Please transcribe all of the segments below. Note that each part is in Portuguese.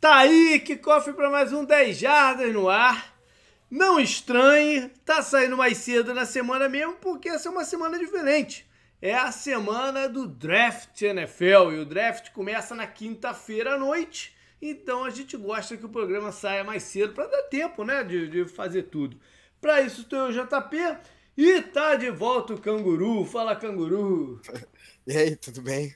Tá aí, que cofre para mais um 10 Jardas no ar. Não estranhe, tá saindo mais cedo na semana mesmo, porque essa é uma semana diferente. É a semana do Draft NFL e o draft começa na quinta-feira à noite. Então a gente gosta que o programa saia mais cedo para dar tempo, né, de, de fazer tudo. Para isso tem o JP e tá de volta o Canguru. Fala, Canguru. E aí, tudo bem?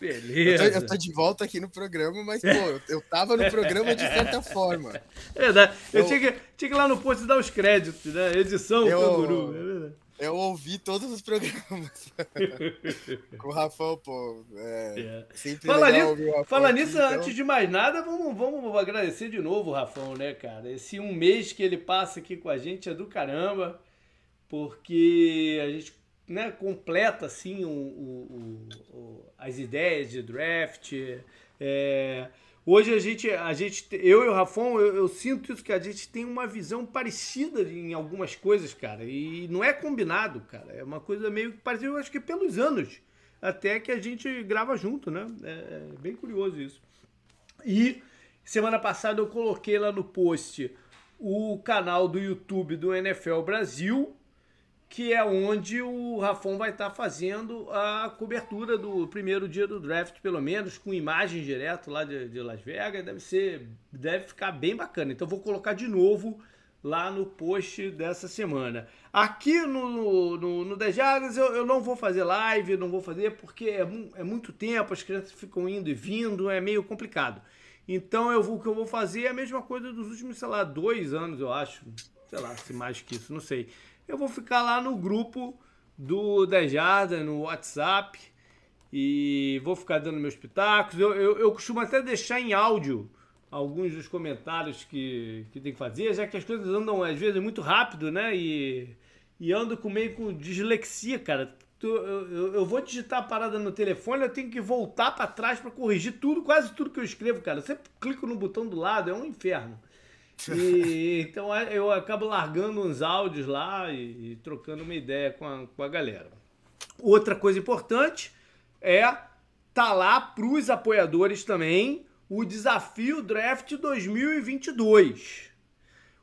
Beleza. Eu tô, eu tô, de volta aqui no programa, mas, pô, eu, eu tava no programa de certa forma. É verdade. Eu, eu tinha, que, tinha que ir lá no post dar os créditos, né? Edição eu, Canguru. É verdade. Eu ouvi todos os programas. Com o Rafão, pô. É, é. Fala nisso, Rafão fala aqui, nisso então... antes de mais nada, vamos, vamos agradecer de novo o Rafão, né, cara? Esse um mês que ele passa aqui com a gente é do caramba, porque a gente né, completa assim o, o, o, as ideias de draft. É, hoje a gente, a gente, eu e o Rafão, eu, eu, sinto isso que a gente tem uma visão parecida em algumas coisas, cara. E não é combinado, cara. É uma coisa meio que parecida, eu acho que pelos anos até que a gente grava junto, né? É, é bem curioso isso. E semana passada eu coloquei lá no post o canal do YouTube do NFL Brasil que é onde o Rafon vai estar tá fazendo a cobertura do primeiro dia do draft, pelo menos, com imagens direto lá de, de, Las Vegas. Deve ser, deve ficar bem bacana. Então vou colocar de novo lá no post dessa semana. Aqui no, no, no Dejadas eu, eu não vou fazer live, não vou fazer porque é, é muito tempo, as crianças ficam indo e vindo, é meio complicado. Então eu vou, o que eu vou fazer é a mesma coisa dos últimos, sei lá, dois anos, eu acho. Sei lá, se mais que isso, não sei eu vou ficar lá no grupo do Dejada, no WhatsApp, e vou ficar dando meus pitacos. Eu, eu, eu, costumo até deixar em áudio alguns dos comentários que, que tem que fazer, já que as coisas andam às vezes muito rápido, né? E, e ando com meio com dislexia, cara. Eu, eu vou digitar a parada no telefone, eu tenho que voltar para trás para corrigir tudo, quase tudo que eu escrevo, cara. Eu sempre clico no botão do lado, é um inferno. E, então eu acabo largando uns áudios lá e, e trocando uma ideia com a, com a galera. Outra coisa importante é tá lá para os apoiadores também o desafio Draft 2022.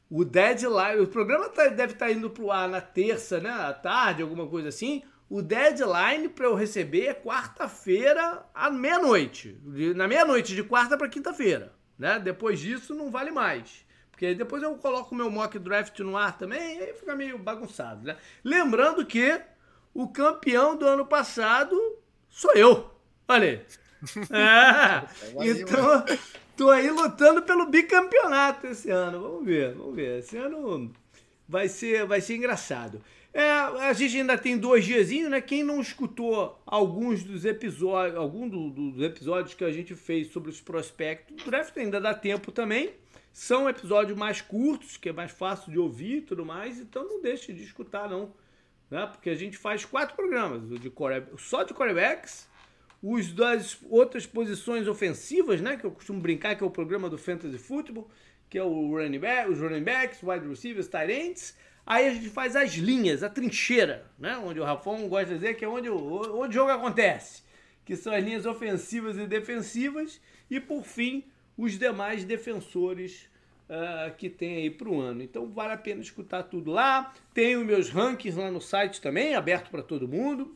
O deadline, o programa tá, deve estar tá indo pro ar na terça, né, à tarde, alguma coisa assim. O deadline para eu receber é quarta-feira à meia-noite, na meia-noite de quarta para quinta-feira, né? Depois disso não vale mais. Porque depois eu coloco o meu mock draft no ar também, aí fica meio bagunçado, né? Lembrando que o campeão do ano passado sou eu. Olha aí. É, então, tô aí lutando pelo bicampeonato esse ano. Vamos ver, vamos ver. Esse ano vai ser, vai ser engraçado. É, a gente ainda tem dois diazinhos, né? Quem não escutou alguns dos episódios, algum do, dos episódios que a gente fez sobre os prospectos do draft, ainda dá tempo também. São episódios mais curtos, que é mais fácil de ouvir e tudo mais, então não deixe de escutar, não. Né? Porque a gente faz quatro programas, de core, só de quarterbacks, os das outras posições ofensivas, né? Que eu costumo brincar, que é o programa do Fantasy Football, que é o running back, os running backs, wide receivers, tight ends. Aí a gente faz as linhas, a trincheira, né? Onde o Rafão gosta de dizer que é onde o, onde o jogo acontece. Que são as linhas ofensivas e defensivas. E por fim, os demais defensores uh, que tem aí para o ano. Então vale a pena escutar tudo lá. Os meus rankings lá no site também, aberto para todo mundo,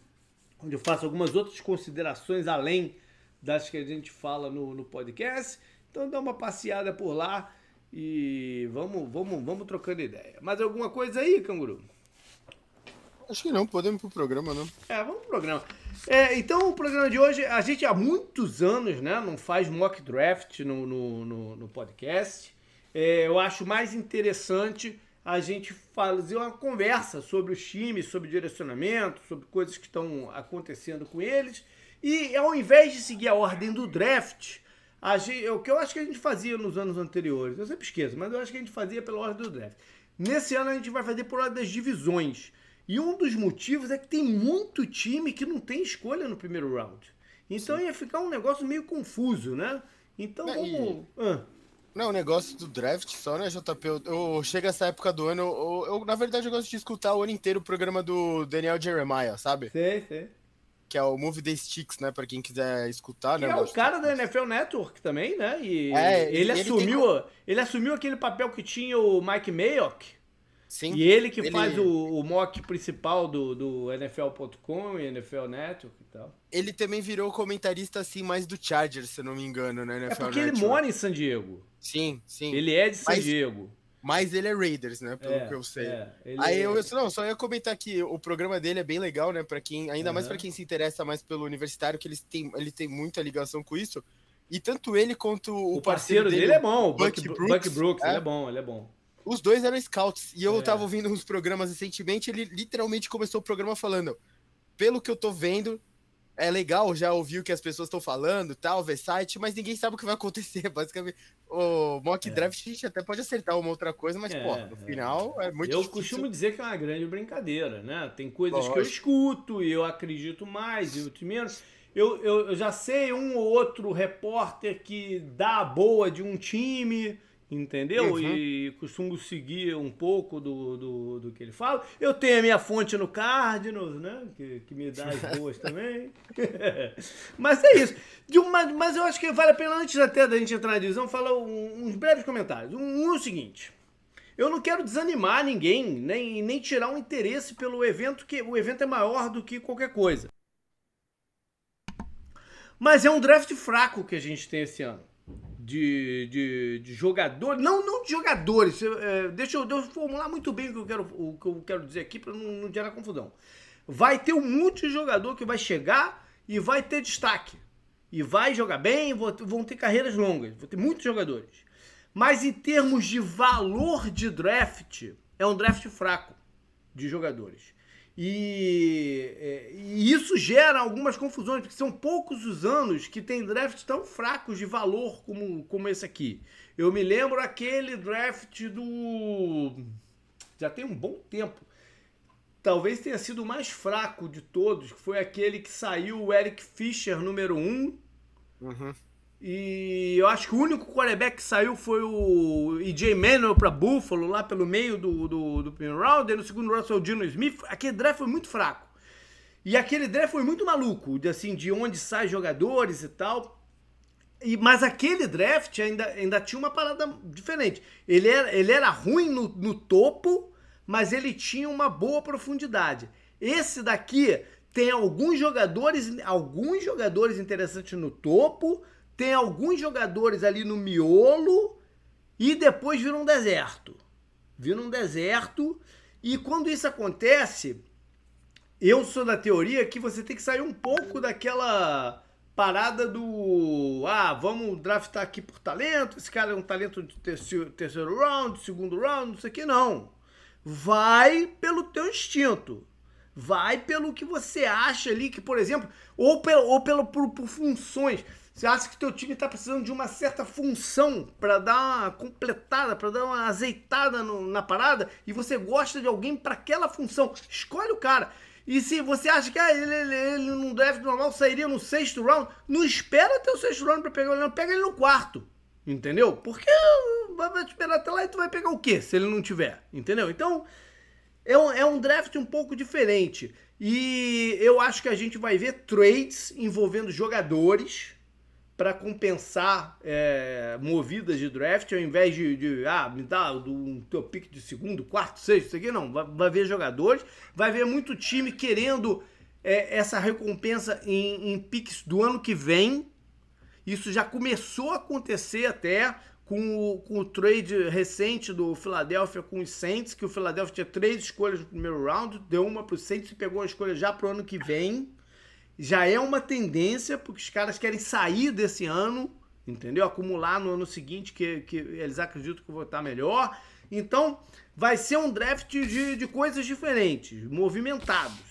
onde eu faço algumas outras considerações além das que a gente fala no, no podcast. Então dá uma passeada por lá e vamos, vamos, vamos trocando ideia. Mais alguma coisa aí, canguru? Acho que não, podemos pro programa, não. É, vamos pro programa. É, então, o programa de hoje, a gente há muitos anos né, não faz mock draft no, no, no, no podcast. É, eu acho mais interessante a gente fazer uma conversa sobre os times, sobre direcionamento, sobre coisas que estão acontecendo com eles. E ao invés de seguir a ordem do draft, gente, o que eu acho que a gente fazia nos anos anteriores, eu sempre esqueço, mas eu acho que a gente fazia pela ordem do draft. Nesse ano a gente vai fazer por ordem das divisões. E um dos motivos é que tem muito time que não tem escolha no primeiro round. Então Sim. ia ficar um negócio meio confuso, né? Então vamos. Ah. Não, o negócio do draft só, né, JP? Eu, eu chega essa época do ano, eu, eu, na verdade eu gosto de escutar o ano inteiro o programa do Daniel Jeremiah, sabe? Sei, sei. que é o Movie the Sticks, né? Pra quem quiser escutar, que né? É o cara da NFL Network também, né? E é, ele, ele, assumiu, tem... ele assumiu aquele papel que tinha o Mike Mayock. Sim. E ele que ele... faz o, o, mock principal do, do NFL.com e NFL Network e tal. Ele também virou comentarista, assim, mais do Chargers, se eu não me engano, né? NFL é porque Network. ele mora em San Diego. Sim, sim. Ele é de San Mas... Diego. Mas ele é Raiders, né? Pelo é, que eu sei. É, Aí eu, é... não, só ia comentar que o programa dele é bem legal, né? Para quem, ainda uhum. mais para quem se interessa mais pelo universitário, que eles têm, ele tem muita ligação com isso. E tanto ele quanto o, o parceiro, parceiro, dele, dele é bom, o Buck, Buck Brooks, Buck Brooks é? ele é bom, ele é bom. Os dois eram scouts. E eu é. tava ouvindo uns programas recentemente, ele literalmente começou o programa falando: pelo que eu tô vendo, é legal já ouvir o que as pessoas estão falando, tal, ver site, mas ninguém sabe o que vai acontecer, basicamente. O mock é. draft a gente até pode acertar uma outra coisa, mas, é, pô, no é. final é muito Eu difícil. costumo dizer que é uma grande brincadeira, né? Tem coisas Lógico. que eu escuto e eu acredito mais e outros menos. Eu, eu, eu já sei um ou outro repórter que dá a boa de um time entendeu? Uhum. E costumo seguir um pouco do, do, do, que ele fala. Eu tenho a minha fonte no Cardinals, né? Que, que me dá as boas também. mas é isso. Uma, mas eu acho que vale a pena, antes até da gente entrar na divisão, falar um, uns breves comentários. Um, um é o seguinte. Eu não quero desanimar ninguém, nem, nem tirar um interesse pelo evento, que o evento é maior do que qualquer coisa. Mas é um draft fraco que a gente tem esse ano de, de, de jogadores, não, não de jogadores, é, deixa, eu, deixa eu formular muito bem o que eu quero, o que eu quero dizer aqui para não, não gerar confusão. Vai ter um monte de jogador que vai chegar e vai ter destaque. E vai jogar bem, vão ter carreiras longas, vão ter muitos jogadores. Mas em termos de valor de draft, é um draft fraco de jogadores. E, é, e, isso gera algumas confusões, porque são poucos os anos que tem drafts tão fracos de valor como, como esse aqui. Eu me lembro aquele draft do. Já tem um bom tempo. Talvez tenha sido o mais fraco de todos, que foi aquele que saiu o Eric Fischer, número 1. Um, uhum. E eu acho que o único quarterback que saiu foi o EJ Manuel para Buffalo, lá pelo meio do, do, do primeiro round. E no segundo round foi o Dino Smith. Aquele draft foi muito fraco. E aquele draft foi muito maluco, assim, de onde saem jogadores e tal. E, mas aquele draft ainda, ainda tinha uma parada diferente. Ele era, ele era ruim no, no topo, mas ele tinha uma boa profundidade. Esse daqui tem alguns jogadores, alguns jogadores interessantes no topo, tem alguns jogadores ali no miolo e depois vira um deserto. Vira um deserto e quando isso acontece, eu sou da teoria que você tem que sair um pouco daquela parada do ah, vamos draftar aqui por talento, esse cara é um talento de terceiro, terceiro round, segundo round, não sei o que, não. Vai pelo teu instinto. Vai pelo que você acha ali, que, por exemplo, ou, pelo, ou pelo, por, por funções. Você acha que teu time está precisando de uma certa função para dar uma completada, para dar uma azeitada no, na parada e você gosta de alguém para aquela função, escolhe o cara. E se você acha que ah, ele, ele, ele num draft normal sairia no sexto round, não espera até o sexto round para pegar ele, não, pega ele no quarto. Entendeu? Porque vai te esperar até lá e tu vai pegar o quê se ele não tiver? Entendeu? Então, é um, é um draft um pouco diferente. E eu acho que a gente vai ver trades envolvendo jogadores para compensar é, movidas de draft, ao invés de, de ah, me dá um teu pique de segundo, quarto, sexto, isso aqui, não. Vai, vai ver jogadores, vai ver muito time querendo é, essa recompensa em, em piques do ano que vem. Isso já começou a acontecer até com o, com o trade recente do Philadelphia com os Saints, que o Philadelphia tinha três escolhas no primeiro round, deu uma para o Saints e pegou a escolha já para o ano que vem já é uma tendência, porque os caras querem sair desse ano, entendeu? Acumular no ano seguinte, que, que eles acreditam que vou estar melhor. Então, vai ser um draft de, de coisas diferentes, movimentados.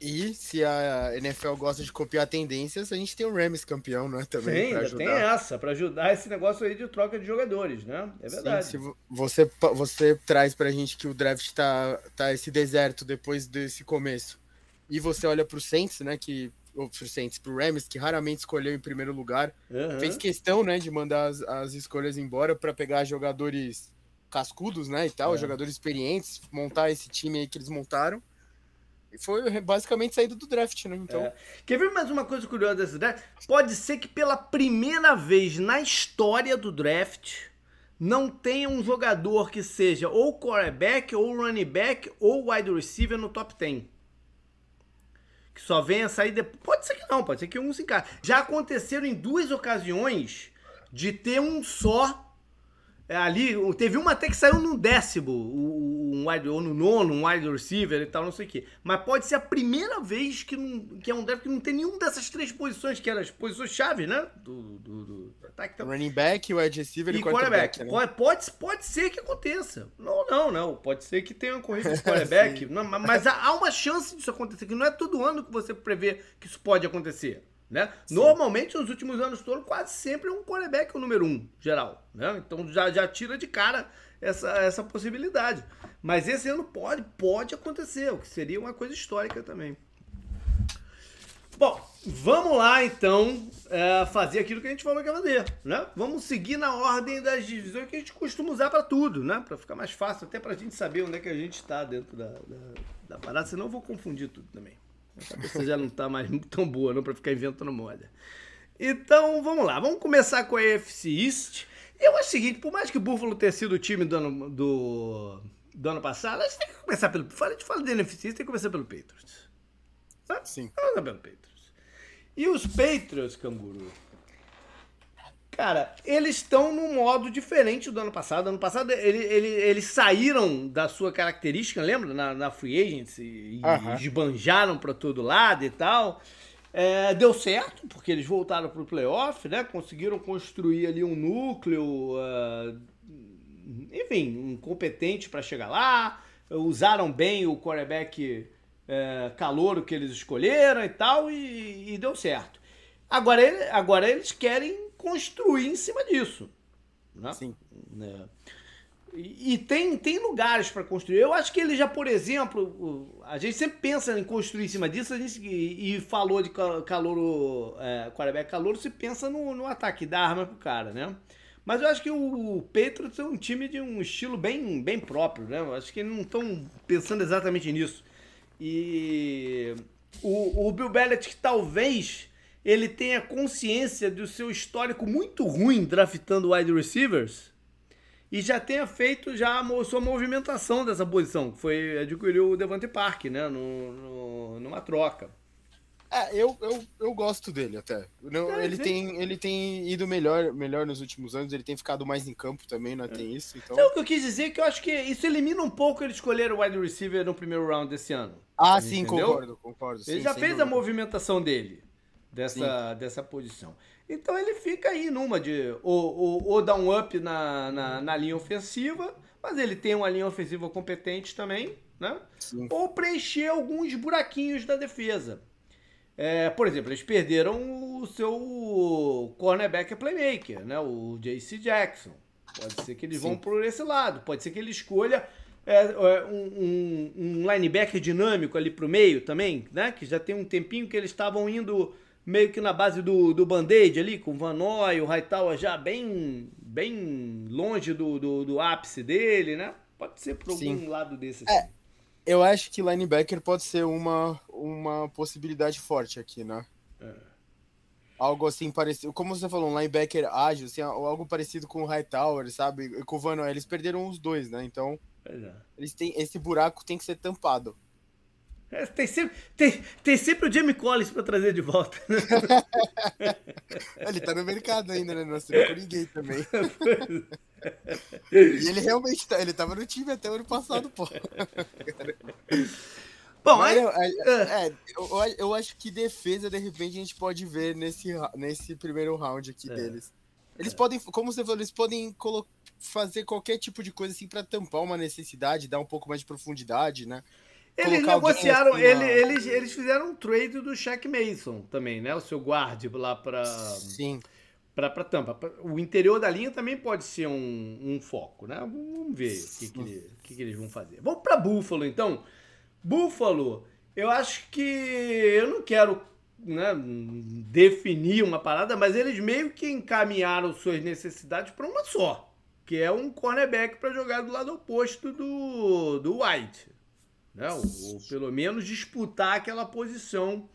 E se a NFL gosta de copiar tendências, a gente tem o Rams campeão, né? Também. Sim, ainda tem essa, para ajudar esse negócio aí de troca de jogadores, né? É verdade. Sim, se você, você traz pra gente que o draft tá, tá esse deserto depois desse começo e você olha para o Saints, né, que ou pro Saints, pro Rams, que raramente escolheu em primeiro lugar, uhum. fez questão, né, de mandar as, as escolhas embora para pegar jogadores cascudos, né, e tal, é. jogadores experientes, montar esse time aí que eles montaram. foi basicamente saído do draft, né? Então... É. Quer ver mais uma coisa curiosa desse draft? Pode ser que pela primeira vez na história do draft não tenha um jogador que seja ou quarterback, ou running back, ou wide receiver no top 10. Que só venha sair depois. Pode ser que não, pode ser que um se encaixe. Já aconteceram em duas ocasiões de ter um só ali, teve uma até que saiu no décimo, um wide, ou no nono, um wide receiver e tal, não sei o quê. Mas pode ser a primeira vez que, não, que é um draft que não tem nenhum dessas três posições, que eram as posições-chave, né? Do, do, do ataque. Então. Running back, wide receiver e, e quarterback. Né? Pode, pode ser que aconteça. Não, não, não. Pode ser que tenha uma corrida de quarterback. não, mas há uma chance disso acontecer, que não é todo ano que você prevê que isso pode acontecer. Né? Normalmente, nos últimos anos todos, quase sempre é um quarterback o número um, geral. Né? Então já, já tira de cara essa, essa possibilidade. Mas esse ano pode, pode acontecer, o que seria uma coisa histórica também. Bom, vamos lá então é, fazer aquilo que a gente falou que ia fazer, né? Vamos seguir na ordem das divisões que a gente costuma usar para tudo, né? Para ficar mais fácil, até para a gente saber onde é que a gente está dentro da, da, da parada, senão eu vou confundir tudo também. A cabeça já não está mais tão boa não para ficar inventando moda. Então, vamos lá. Vamos começar com a AFC East. Eu acho o seguinte, por mais que o Buffalo tenha sido o time do ano, do, do ano passado, a gente tem que começar pelo... A gente fala de NFC East, tem que começar pelo Patriots. Tá? Sim. Vamos começar pelo Patriots. E os Patriots, Canguru... Cara, eles estão num modo diferente do ano passado. Ano passado ele, ele, eles saíram da sua característica, lembra? Na, na Free Agency e uhum. esbanjaram para todo lado e tal. É, deu certo, porque eles voltaram para o playoff, né? Conseguiram construir ali um núcleo, uh, enfim, um competente para chegar lá. Usaram bem o quarterback uh, calouro que eles escolheram e tal, e, e deu certo. Agora, ele, agora eles querem construir em cima disso. Né? Sim. É. E, e, tem, tem lugares para construir. Eu acho que ele já, por exemplo, a gente sempre pensa em construir em cima disso, a gente, e, e falou de calor, é, quarterback calor, se pensa no, no ataque, da arma pro cara, né? Mas eu acho que o Patriots é um time de um estilo bem, bem próprio, né? Eu acho que eles não estão pensando exatamente nisso. E o, o Bill Belichick talvez ele tenha consciência do seu histórico muito ruim draftando wide receivers e já tenha feito já a sua movimentação dessa posição, que foi adquirir o Devante Park, né, no, no, numa troca. É, eu, eu, eu gosto dele até. Não, é, ele, tem, ele tem ido melhor, melhor nos últimos anos, ele tem ficado mais em campo também, não é. tem isso. Então... então... o que eu quis dizer é que eu acho que isso elimina um pouco ele escolher o wide receiver no primeiro round desse ano. Ah, sim, entendeu? concordo, concordo. Ele já fez dúvida. a movimentação dele dessa, dessa posição. Então ele fica aí numa de ou, ou, ou dar um up na, na, na, linha ofensiva, mas ele tem uma linha ofensiva competente também, né? Sim. Ou preencher alguns buraquinhos da defesa. É, por exemplo, eles perderam o seu cornerback playmaker, né? O JC Jackson. Pode ser que eles Sim. vão por esse lado. Pode ser que ele escolha é, é, um, um, um linebacker dinâmico ali pro meio também, né? Que já tem um tempinho que eles estavam indo meio que na base do, do band-aid ali, com o Van Noy, o Hightower já bem, bem longe do, do, do, ápice dele, né? Pode ser por algum Sim. lado desse. É, assim. eu acho que linebacker pode ser uma, uma possibilidade forte aqui, né? É. Algo assim parecido, como você falou, um linebacker ágil, assim, algo parecido com o Hightower, sabe? E com o Van Noy, eles perderam os dois, né? Então, é. eles têm, esse buraco tem que ser tampado. É, tem, sempre, tem, tem sempre o Jamie Collins pra trazer de volta. ele tá no mercado ainda, né? Não assinou com ninguém também. e ele realmente tá, ele tava no time até o ano passado, pô. Bom, aí, eu, é, é, eu, eu, acho que defesa, de repente, a gente pode ver nesse, nesse primeiro round aqui é, deles. Eles é. podem, como você falou, eles podem fazer qualquer tipo de coisa assim para tampar uma necessidade, dar um pouco mais de profundidade, né? Eles negociaram, assim, ele, eles, eles fizeram um trade do Shaq Mason também, né? O seu guarde lá para Sim. Para Tampa. O interior da linha também pode ser um, um foco, né? Vamos ver o que, que, que, que eles vão fazer. Vamos para Buffalo, então. Buffalo, eu acho que eu não quero né, definir uma parada, mas eles meio que encaminharam suas necessidades para uma só, que é um cornerback para jogar do lado oposto do, do White. Né? Ou, ou pelo menos disputar aquela posição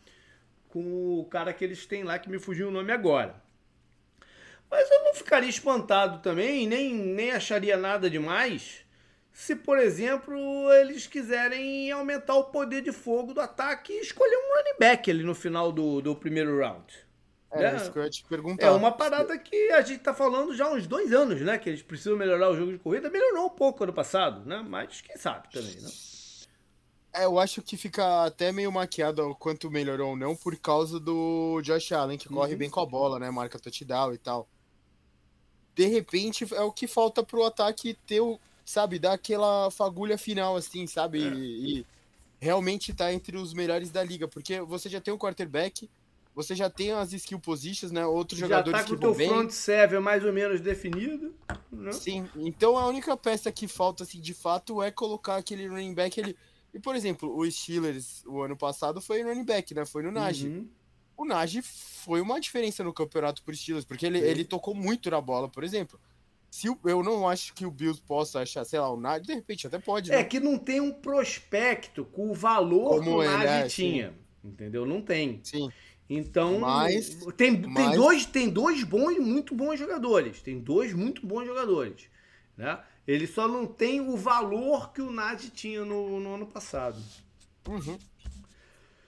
com o cara que eles têm lá, que me fugiu o nome agora. Mas eu não ficaria espantado também, nem, nem acharia nada demais se, por exemplo, eles quiserem aumentar o poder de fogo do ataque e escolher um running back ali no final do, do primeiro round. É, né? isso que eu ia te perguntar. É uma parada que a gente tá falando já há uns dois anos, né? Que eles precisam melhorar o jogo de corrida. Melhorou um pouco ano passado, né? Mas quem sabe também, né? É, eu acho que fica até meio maquiado o quanto melhorou ou não por causa do Josh Allen, que corre uhum. bem com a bola, né? Marca touchdown e tal. De repente, é o que falta pro ataque ter o, sabe, dar aquela fagulha final, assim, sabe? É. E, e, realmente tá entre os melhores da liga. Porque você já tem o quarterback, você já tem as skill positions, né? Outros já jogadores tá com o teu bem. front serve mais ou menos definido. Né? Sim, então a única peça que falta, assim, de fato, é colocar aquele running back ele E, por exemplo, o Steelers, o ano passado, foi running back, né? Foi no Najee. Uhum. O Najee foi uma diferença no campeonato por Steelers, porque ele, ele tocou muito na bola, por exemplo. Se o, eu não acho que o Bills possa achar, sei lá, o Nagy, de repente até pode. É né? É que não tem um prospecto com o valor Como que o Nagy é, tinha. Sim. Entendeu? Não tem. Sim. Então, mas, tem, mas... tem, dois, tem dois bons, muito bons jogadores. Tem dois muito bons jogadores. Né? Ele só não tem o valor que o Nagy tinha no, no ano passado. Uhum.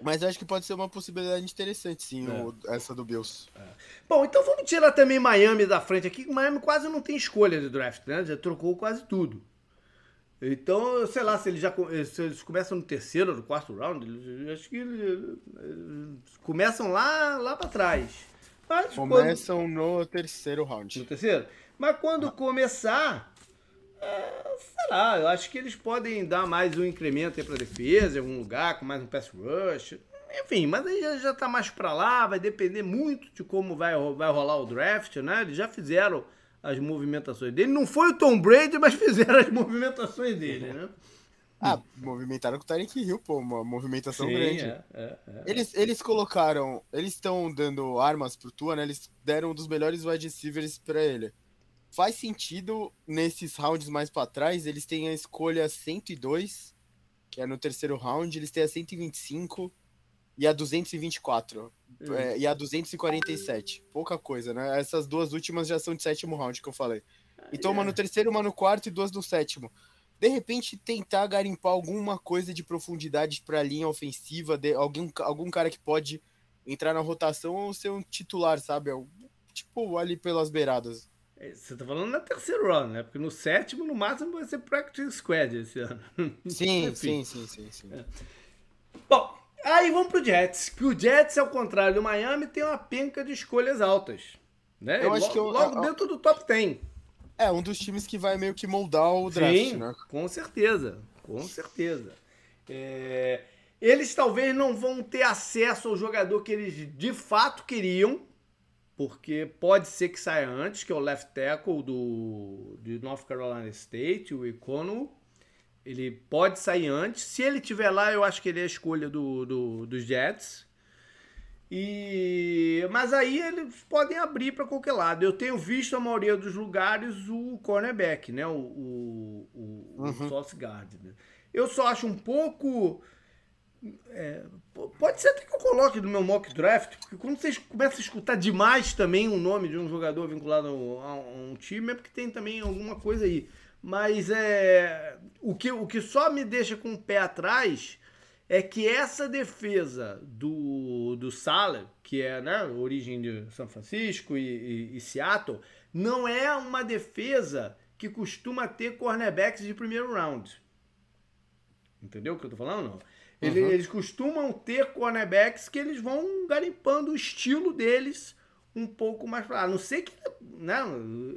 Mas acho que pode ser uma possibilidade interessante, sim, é. o, essa do Bills. É. Bom, então vamos tirar também Miami da frente aqui. Miami quase não tem escolha de draft, né? Já trocou quase tudo. Então, sei lá, se eles já se eles começam no terceiro ou no quarto round, eles, acho que eles, eles começam lá, lá para trás. Mas começam quando... no terceiro round. No terceiro? Mas quando ah. começar, é, sei lá, eu acho que eles podem dar mais um incremento aí pra defesa, em algum lugar, com mais um pass rush. Enfim, mas aí já, já tá mais pra lá, vai depender muito de como vai, vai rolar o draft, né? Eles já fizeram as movimentações dele. Não foi o Tom Brady, mas fizeram as movimentações dele, né? Ah, movimentaram com o Tarek Hill, pô, uma movimentação Sim, grande. É, é, é. Eles, eles colocaram, eles estão dando armas pro Tua, né? Eles deram um dos melhores wide receivers pra ele faz sentido nesses rounds mais para trás, eles têm a escolha 102, que é no terceiro round, eles têm a 125 e a 224. Uhum. É, e a 247. Pouca coisa, né? Essas duas últimas já são de sétimo round que eu falei. Então, uma no terceiro, uma no quarto e duas no sétimo. De repente, tentar garimpar alguma coisa de profundidade para a linha ofensiva, de algum, algum cara que pode entrar na rotação ou ser um titular, sabe? Tipo, ali pelas beiradas. Você tá falando na terceira round, né? Porque no sétimo, no máximo, vai ser Practice Squad esse ano. Sim, sim, sim, sim, sim. É. Bom, aí vamos pro Jets. Que o Jets, ao contrário do Miami, tem uma penca de escolhas altas. Né? Eu acho logo, que eu, logo dentro do top 10. É, um dos times que vai meio que moldar o draft, Sim, né? Com certeza, com certeza. É... Eles talvez não vão ter acesso ao jogador que eles de fato queriam, porque pode ser que saia antes, que é o left tackle do, de North Carolina State, o Econo. Ele pode sair antes. Se ele tiver lá, eu acho que ele é a escolha do, do dos Jets. E mas aí eles podem abrir para qualquer lado. Eu tenho visto a maioria dos lugares o cornerback, né? O, o, o, uhum. o Sauce Gardner. Eu só acho um pouco é, pode ser até que eu coloque no meu mock draft, porque quando vocês começam a escutar demais também o nome de um jogador vinculado a um time, é porque tem também alguma coisa aí. Mas é o que, o que só me deixa com o pé atrás é que essa defesa do, do Sala, que é né, origem de São Francisco e, e, e Seattle, não é uma defesa que costuma ter cornerbacks de primeiro round. Entendeu o que eu tô falando? Não. Ele, uhum. Eles costumam ter cornerbacks que eles vão garimpando o estilo deles um pouco mais para A não ser que né,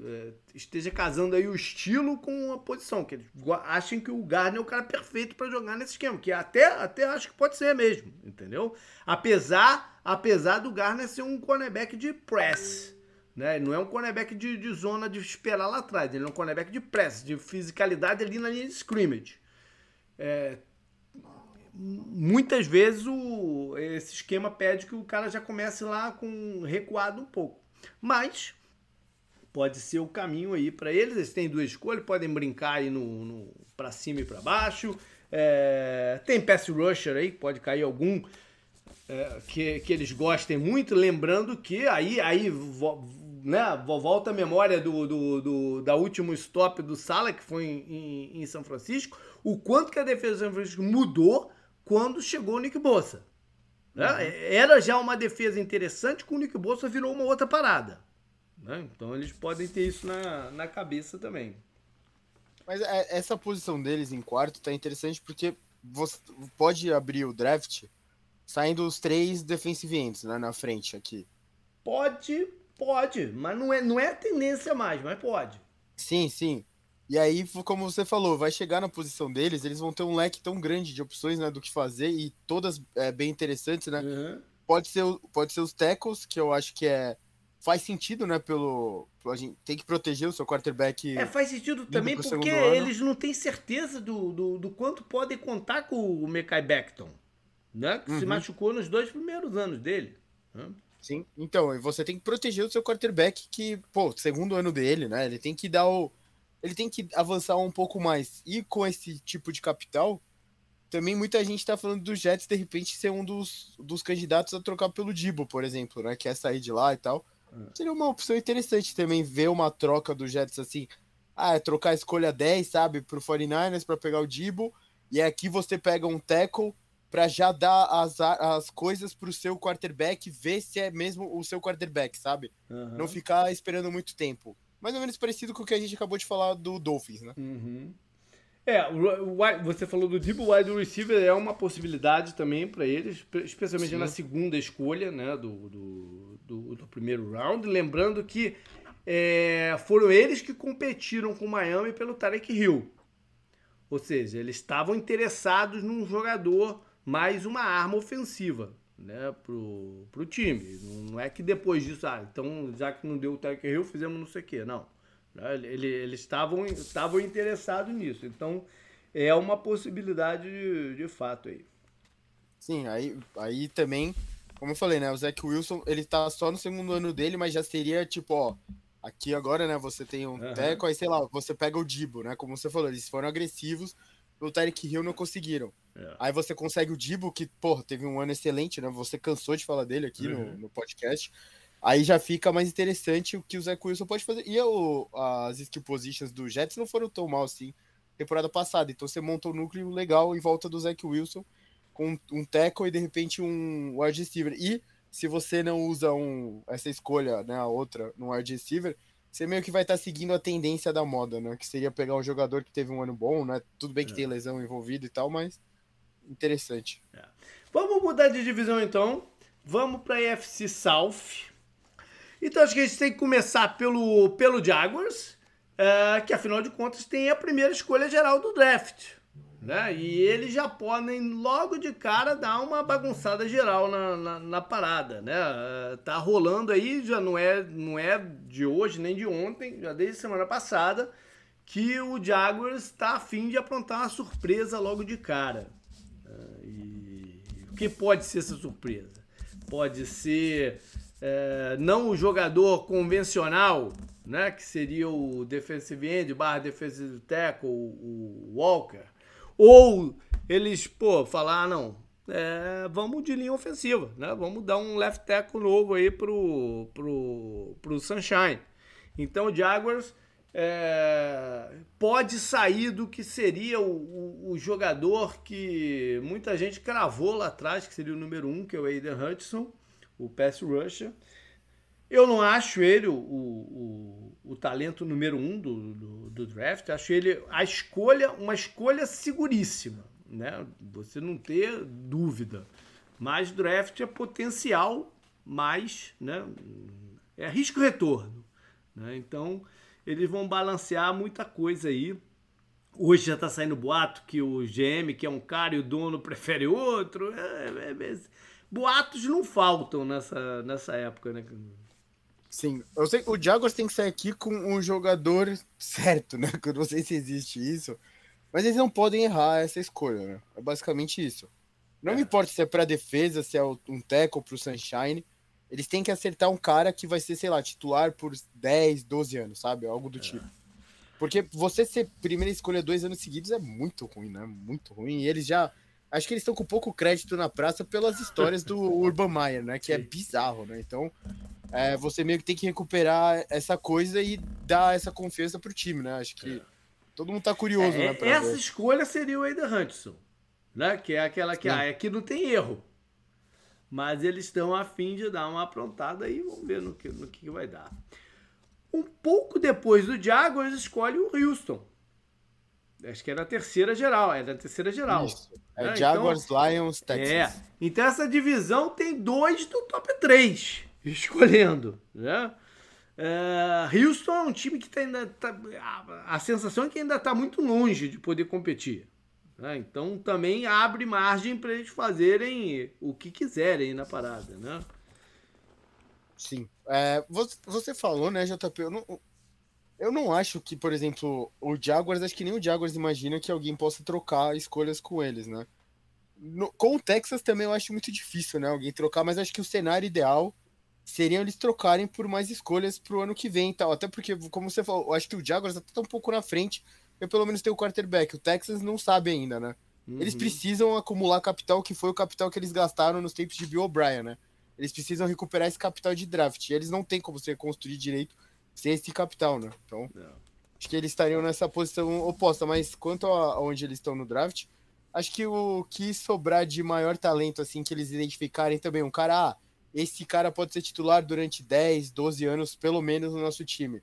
é, esteja casando aí o estilo com a posição, que eles achem que o Gardner é o cara perfeito para jogar nesse esquema, que até, até acho que pode ser mesmo, entendeu? Apesar, apesar do Gardner ser um cornerback de press. Né? Ele não é um cornerback de, de zona de esperar lá atrás, ele é um cornerback de press, de fisicalidade ali na linha de scrimmage. É, muitas vezes o, esse esquema pede que o cara já comece lá com recuado um pouco. Mas pode ser o caminho aí para eles. Eles têm duas escolhas, podem brincar aí no, no para cima e para baixo. É, tem pass rusher aí, pode cair algum é, que, que eles gostem muito, lembrando que aí, aí né, volta a memória do, do, do, da último stop do Sala, que foi em, em, em, São Francisco, o quanto que a defesa de São Francisco mudou quando chegou o Nick Bossa. Né? Uhum. Era já uma defesa interessante, com o Nick Bossa virou uma outra parada. Né? Então eles podem ter isso na, na cabeça também. Mas é, essa posição deles em quarto tá interessante porque você pode abrir o draft saindo os três defensive ends né, na frente aqui. Pode, pode, mas não é, não é tendência mais, mas pode. Sim, sim. E aí, como você falou, vai chegar na posição deles, eles vão ter um leque tão grande de opções né, do que fazer e todas é, bem interessantes, né? Uhum. Pode, ser, pode ser os tackles, que eu acho que é faz sentido, né? Pelo. A gente tem que proteger o seu quarterback. É, faz sentido também porque eles não têm certeza do, do, do, quanto podem contar com o Mekai Beckton né? Que uhum. se machucou nos dois primeiros anos dele. Né? Sim, então, você tem que proteger o seu quarterback que, pô, segundo ano dele, né? Ele tem que dar o. Ele tem que avançar um pouco mais. E com esse tipo de capital, também muita gente tá falando do Jets de repente ser um dos, dos candidatos a trocar pelo Dibo, por exemplo, né? Que é sair de lá e tal. Uhum. Seria uma opção interessante também ver uma troca do Jets assim. Ah, é trocar a escolha 10, sabe, pro 49ers para pegar o Dibo. E aqui você pega um tackle para já dar as, as coisas para o seu quarterback ver se é mesmo o seu quarterback, sabe? Uhum. Não ficar esperando muito tempo. Mais ou menos parecido com o que a gente acabou de falar do Dolphins, né? Uhum. É, você falou do Deep Wide Receiver, é uma possibilidade também para eles, especialmente Sim. na segunda escolha né, do, do, do, do primeiro round. Lembrando que é, foram eles que competiram com o Miami pelo Tarek Hill. Ou seja, eles estavam interessados num jogador mais uma arma ofensiva né, pro, pro time. Não é que depois disso, ah, então já que não deu o Tyreek Hill, fizemos não sei o quê. Não. Né, ele, eles estavam, estavam interessados nisso. Então é uma possibilidade de, de fato aí. Sim, aí, aí também, como eu falei, né? O Zach Wilson, ele tá só no segundo ano dele, mas já seria tipo, ó. Aqui agora, né? Você tem um uhum. teco, aí sei lá, você pega o Dibo, né? Como você falou, eles foram agressivos, o Tyreek Hill não conseguiram. É. Aí você consegue o Dibo, que, pô, teve um ano excelente, né? Você cansou de falar dele aqui uhum. no, no, podcast. Aí já fica mais interessante o que o Zé Wilson pode fazer. E o, as skill positions do Jets não foram tão mal assim temporada passada. Então você monta um núcleo legal em volta do Zach Wilson com um tackle e de repente um wide receiver. E se você não usa um, essa escolha, né, a outra, no wide receiver, você meio que vai estar tá seguindo a tendência da moda, né? Que seria pegar um jogador que teve um ano bom, né? Tudo bem que é. tem lesão envolvida e tal, mas interessante. É. Vamos mudar de divisão então. Vamos para a AFC South. Então acho que a gente tem que começar pelo, pelo Jaguars, é, que afinal de contas tem a primeira escolha geral do draft. Né? E eles já podem logo de cara dar uma bagunçada geral na, na, na, parada, né? Tá rolando aí, já não é, não é de hoje nem de ontem, já desde semana passada, que o Jaguars está afim de aprontar uma surpresa logo de cara. E o que pode ser essa surpresa? Pode ser é, não o jogador convencional, né? Que seria o defensive end barra defensive tackle, o Walker ou eles, pô, falar, ah, não, é, vamos de linha ofensiva, né? Vamos dar um left tackle novo aí pro, pro, pro Sunshine. Então o Jaguars é, pode sair do que seria o, o, o, jogador que muita gente cravou lá atrás, que seria o número um, que é o Aiden Hudson, o pass rusher. Eu não acho ele o, o, o talento número um do, do, do, draft. Acho ele a escolha, uma escolha seguríssima, né? Você não ter dúvida. Mas draft é potencial, mais, né? É risco-retorno. Né? Então, eles vão balancear muita coisa aí. Hoje já está saindo boato que o GM, que é um cara e o dono prefere outro. É, é, é, boatos não faltam nessa, nessa época, né? Sim, eu sei que o Jaguars tem que sair aqui com um jogador certo, né? Eu não sei se existe isso, mas eles não podem errar essa escolha, né? É basicamente isso. Não é. me importa se é pra defesa, se é um tackle pro Sunshine, eles têm que acertar um cara que vai ser, sei lá, titular por 10, 12 anos, sabe? Algo do é. tipo. Porque você ser primeira escolha dois anos seguidos é muito ruim, né? Muito ruim. E eles já. Acho que eles estão com pouco crédito na praça pelas histórias do Urban Meyer, né? Que é bizarro, né? Então, é, você meio que tem que recuperar essa coisa e dar essa confiança pro time, né? Acho que todo mundo tá curioso, é, né? Essa ver. escolha seria o Aidan Hudson, né? Que é aquela que, ah, aqui não tem erro. Mas eles estão a fim de dar uma aprontada aí, vamos ver no que, no que vai dar. Um pouco depois do Jaguars, escolhe o Houston. Acho que era a terceira geral, era a terceira geral. Isso. É, é Jaguars, então, Lions, Texas. É. Então essa divisão tem dois do top 3 escolhendo, né? É, Houston é um time que tá ainda tá, a, a sensação é que ainda está muito longe de poder competir. Né? Então também abre margem para eles fazerem o que quiserem na parada, né? Sim. É, você, você falou, né, JP? Eu não, eu não acho que, por exemplo, o Jaguars, acho que nem o Jaguars imagina que alguém possa trocar escolhas com eles, né? No, com o Texas também eu acho muito difícil, né? Alguém trocar, mas acho que o cenário ideal seria eles trocarem por mais escolhas pro ano que vem e tal. Até porque, como você falou, eu acho que o Jaguars até tá um pouco na frente. Eu pelo menos tenho o quarterback. O Texas não sabe ainda, né? Uhum. Eles precisam acumular capital, que foi o capital que eles gastaram nos tempos de Bill O'Brien, né? Eles precisam recuperar esse capital de draft. E eles não têm como você construir direito sem esse capital, né? Então, não. acho que eles estariam nessa posição oposta. Mas quanto a onde eles estão no draft, acho que o que sobrar de maior talento, assim, que eles identificarem também, um cara, ah, esse cara pode ser titular durante 10, 12 anos, pelo menos, no nosso time.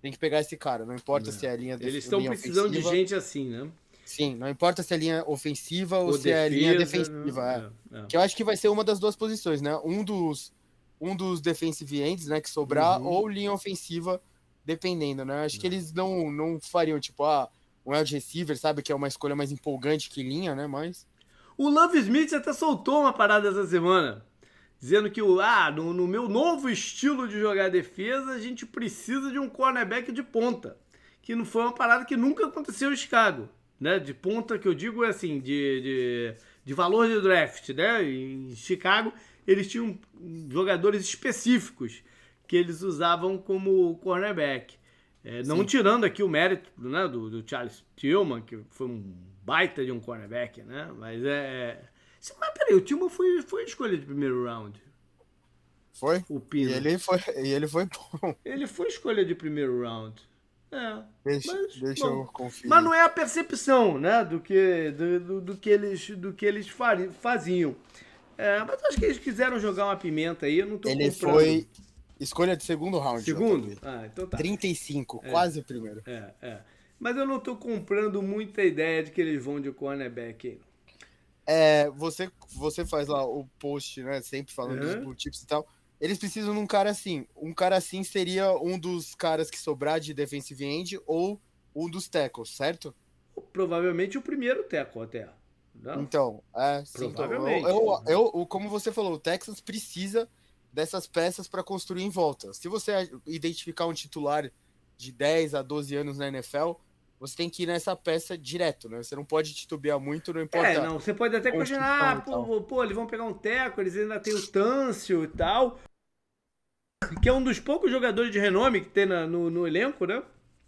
Tem que pegar esse cara, não importa não. se é a linha Eles estão precisando ofensiva. de gente assim, né? Sim, não importa se é linha ofensiva ou, ou se defesa, é linha defensiva. Não, é. É, que eu acho que vai ser uma das duas posições, né? Um dos um dos defensive ends, né, que sobrar, uhum. ou linha ofensiva, dependendo, né? Acho que eles não, não fariam, tipo, ah, um wide receiver, sabe, que é uma escolha mais empolgante que linha, né, mas... O Love Smith até soltou uma parada essa semana, dizendo que, ah, no, no meu novo estilo de jogar defesa, a gente precisa de um cornerback de ponta, que não foi uma parada que nunca aconteceu em Chicago, né? De ponta que eu digo é assim, de, de, de valor de draft, né? Em Chicago eles tinham jogadores específicos que eles usavam como cornerback. É, não tirando aqui o mérito né, do, do, Charles Tillman, que foi um baita de um cornerback, né? Mas é. Mas peraí, o Tillman foi, foi escolha de primeiro round. Foi? O Pino. E ele foi, e ele foi bom. Ele foi escolha de primeiro round. É. Deixa, mas, deixa bom, eu conferir. Mas não é a percepção, né, do que, do, do, do que eles, do que eles faziam. É, mas acho que eles quiseram jogar uma pimenta aí, eu não tô Ele comprando. foi escolha de segundo round. Segundo? Ah, então tá. 35, é, quase o primeiro. É, é. Mas eu não tô comprando muita ideia de que eles vão de cornerback aí. É, você, você faz lá o post, né, sempre falando uhum. dos blue chips e tal. Eles precisam de um cara assim. Um cara assim seria um dos caras que sobrar de defensive end ou um dos tackles, certo? Provavelmente o primeiro tackle até. Não? Então, é, sim, então, eu, eu, eu, como você falou, o Texas precisa dessas peças para construir em volta. Se você identificar um titular de 10 a 12 anos na NFL, você tem que ir nessa peça direto, né? Você não pode titubear muito, não importa. É, não, você pode até questionar, ah, pô, pô, eles vão pegar um teco, eles ainda tem o Tâncio e tal, que é um dos poucos jogadores de renome que tem na, no, no elenco, né?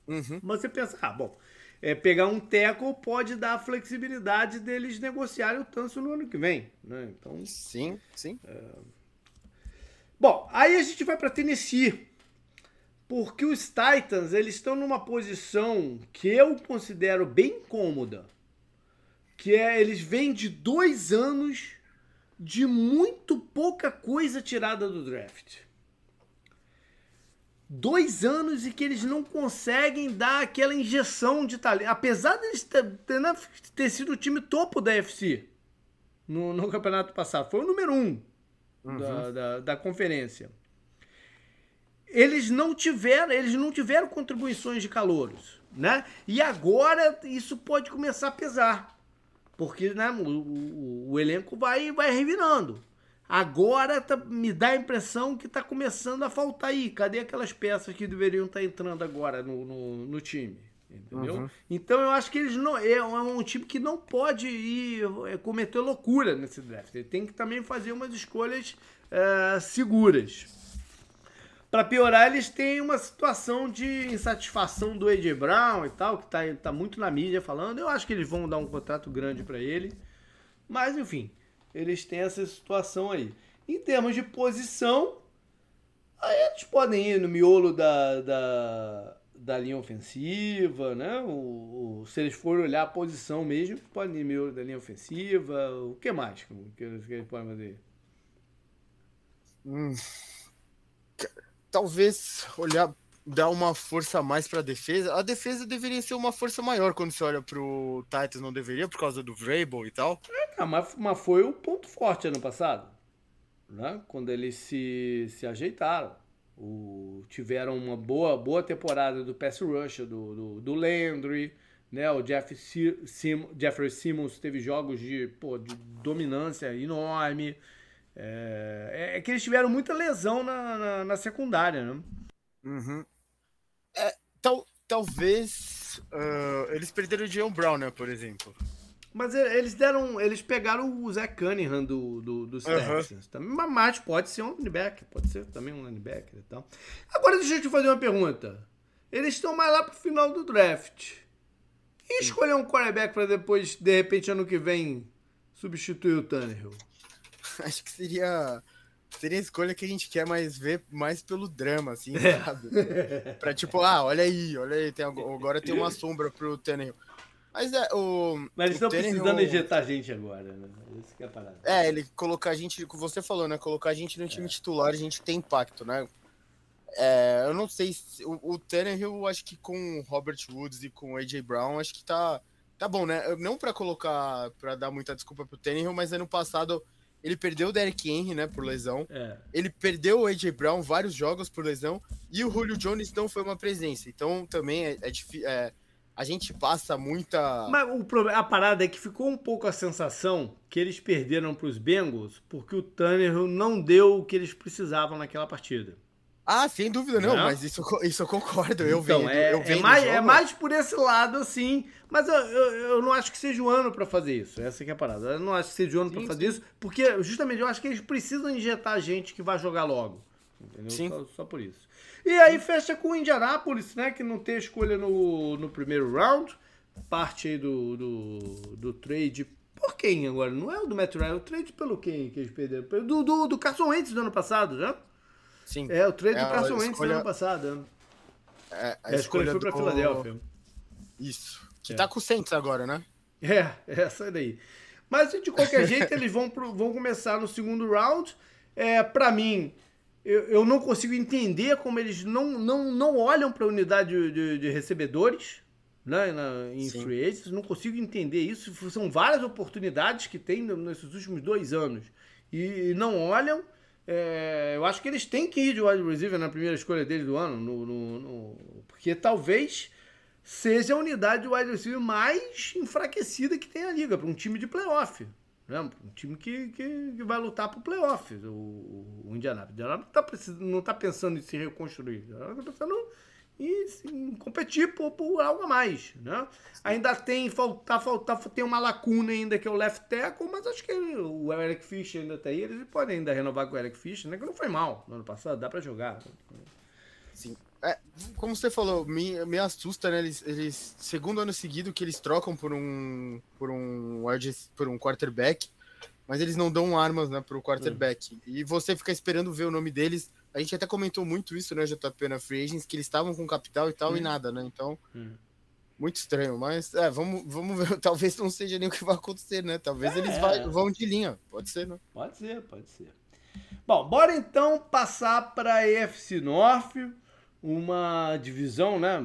Uhum. Mas você pensa, ah, bom, é, pegar um teco pode dar a flexibilidade deles negociarem o Tanso no ano que vem. Né? Então, sim, sim. É... Bom, aí a gente vai para Tennessee. Porque os Titans eles estão numa posição que eu considero bem cômoda. Que é, eles vêm de dois anos de muito pouca coisa tirada do draft dois anos e que eles não conseguem dar aquela injeção de talento. Apesar de eles ter, ter, né, ter sido o time topo da FC no, no, campeonato passado, foi o número um uhum. da, da, da, conferência. Eles não tiveram, eles não tiveram contribuições de calouros, né? E agora isso pode começar a pesar, porque né, o, o, o elenco vai, vai revirando. Agora tá, me dá a impressão que está começando a faltar aí. Cadê aquelas peças que deveriam estar tá entrando agora no, no, no time? Entendeu? Uhum. Então eu acho que eles não. É, é um time que não pode ir é, cometer loucura nesse draft. Ele tem que também fazer umas escolhas é, seguras. Para piorar, eles têm uma situação de insatisfação do AJ Brown e tal, que tá, tá muito na mídia falando. Eu acho que eles vão dar um contrato grande para ele. Mas, enfim, eles têm essa situação aí. Em termos de posição, aí eles podem ir no miolo da, da, da linha ofensiva, né? O, o, se eles forem olhar a posição mesmo, podem ir no miolo da linha ofensiva. O que mais que, que eles podem fazer? Hum talvez olhar dar uma força a mais para a defesa. A defesa deveria ser uma força maior quando você olha para o Titans, não deveria, por causa do Vrabel e tal. É, mas, mas foi o ponto forte ano passado, né? Quando eles se, se ajeitaram. O, tiveram uma boa, boa temporada do pass rush, do, do, do Landry, né? O Jeff Sim, Jeffrey Simmons teve jogos de, pô, de dominância enorme. É, é, é, que eles tiveram muita lesão na, na, na secundária, né? Uhum. É, tal, talvez uh, eles perderam o John Brown, né, por exemplo. Mas eles deram. Eles pegaram o Zach Cunningham do, do, dos uhum. Texans. Também, mas pode ser um linebacker, pode ser também um linebacker e tal. Agora deixa eu te fazer uma pergunta. Eles estão mais lá pro final do draft. Quem escolher um quarterback para depois, de repente, ano que vem, substituir o Tannehill? acho que seria seria a escolha que a gente quer mais ver mais pelo drama, assim, é. sabe? pra tipo, ah, olha aí, olha aí, tem, agora tem uma sombra pro Tannehill. Mas é, o. Mas eles estão precisando injetar gente agora, né? Isso que é a parada. É, ele colocar a gente, como você falou, né? Colocar a gente no time é. titular, a gente tem impacto, né? É, eu não sei se. O, o Tannehill, acho que com o Robert Woods e com o AJ Brown, acho que tá. Tá bom, né? Não para colocar, para dar muita desculpa pro Tannehill, mas ano passado ele perdeu o Derrick Henry, né, por lesão. É. Ele perdeu o AJ Brown vários jogos por lesão. E o Julio Jones não foi uma presença. Então também é, é difícil. É, a gente passa muita. Mas o problema, a parada é que ficou um pouco a sensação que eles perderam para os Bengals porque o Tanner não deu o que eles precisavam naquela partida. Ah, sem dúvida não, não, mas isso, isso eu concordo. Eu então, vendo, é, eu vendo é, mais, é mais por esse lado, assim. Mas eu, eu, eu não acho que seja o ano para fazer isso. Essa é a parada. Eu não acho que seja o ano para fazer isso, porque justamente eu acho que eles precisam injetar gente que vai jogar logo. Entendeu? Sim. Só, só por isso. E aí fecha com o Indianapolis, né? Que não tem escolha no, no primeiro round. Parte aí do, do, do trade por quem agora? Não é o do Matt Ryan, é o trade pelo quem que eles perderam? Do, do, do Carson Wentz do ano passado, né? Sim. É, o trade é do Carson Wentz escolha... ano passado. É, a, é, a escolha, foi pra do... Filadélfia. Isso. Que é. tá com o Saints agora, né? É, é essa daí. Mas de qualquer jeito, eles vão, pro, vão começar no segundo round. É, para mim, eu, eu não consigo entender como eles não, não, não olham para a unidade de, de, de, recebedores né, na, em Sim. free agents. Não consigo entender isso. São várias oportunidades que tem nesses últimos dois anos e não olham. É, eu acho que eles têm que ir de wide receiver na primeira escolha deles do ano, no, no, no, porque talvez seja a unidade de wide receiver mais enfraquecida que tem a liga para um time de playoff. Né? Um time que, que, que vai lutar para o playoff, o, o Indianapolis. O Indianapolis não está tá pensando em se reconstruir, está pensando e sim, competir por, por, algo a mais, né? Ainda tem faltar faltar tem uma lacuna ainda que é o left tackle, mas acho que o Eric Fischer ainda tá aí, eles podem ainda renovar com o Eric Fischer, né? Que não foi mal no ano passado, dá para jogar. Sim. É, como você falou, me, me assusta, né? Eles, eles segundo ano seguido que eles trocam por um por um por um quarterback, mas eles não dão armas, né, pro quarterback. Hum. E você fica esperando ver o nome deles a gente até comentou muito isso, né, JP, na Free Agents, que eles estavam com capital e tal hum. e nada, né? Então, hum. muito estranho. Mas, é, vamos, vamos ver. Talvez não seja nem o que vai acontecer, né? Talvez é. eles vai, vão de linha. Pode ser, né? Pode ser, pode ser. Bom, bora então passar para a EFC North, uma divisão, né,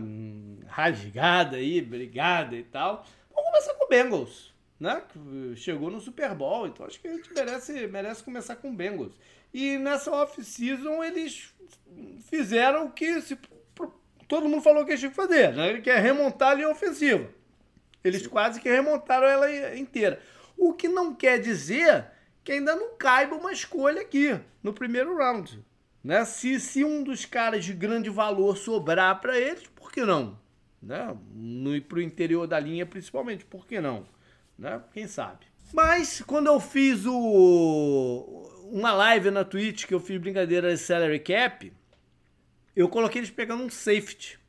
rasgada aí, brigada e tal. Vamos começar com o Bengals, né, que chegou no Super Bowl, então acho que a gente merece, merece começar com o Bengals. E nessa off-season eles fizeram o que se, todo mundo falou que eles tinham que fazer, né? que é remontar a linha ofensiva. Eles Sim. quase que remontaram ela inteira. O que não quer dizer que ainda não caiba uma escolha aqui no primeiro round. Né? Se, se um dos caras de grande valor sobrar para eles, por que não? Né? No, para o interior da linha, principalmente, por que não? Né? Quem sabe? Mas quando eu fiz o, uma live na Twitch que eu fiz brincadeira de salary cap, Eu coloquei eles pegando um safety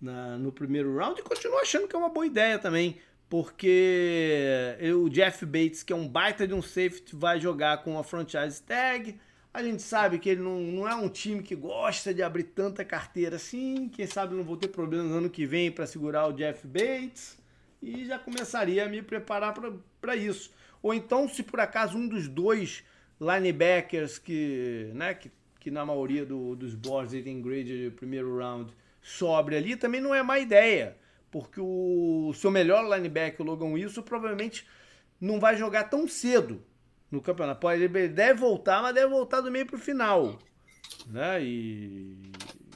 na, no primeiro round e continuo achando que é uma boa ideia também. Porque o Jeff Bates, que é um baita de um safety, vai jogar com a franchise tag. A gente sabe que ele não, não é um time que gosta de abrir tanta carteira assim. Quem sabe não vou ter problemas no ano que vem para segurar o Jeff Bates. E já começaria a me preparar para isso. Ou então, se por acaso um dos dois linebackers que, né, que, que na maioria do, dos boards tem grade de primeiro round sobre ali, também não é má ideia. Porque o seu melhor linebacker, o Logan Wilson, provavelmente não vai jogar tão cedo no campeonato. Ele deve voltar, mas deve voltar do meio para o final. Né? E,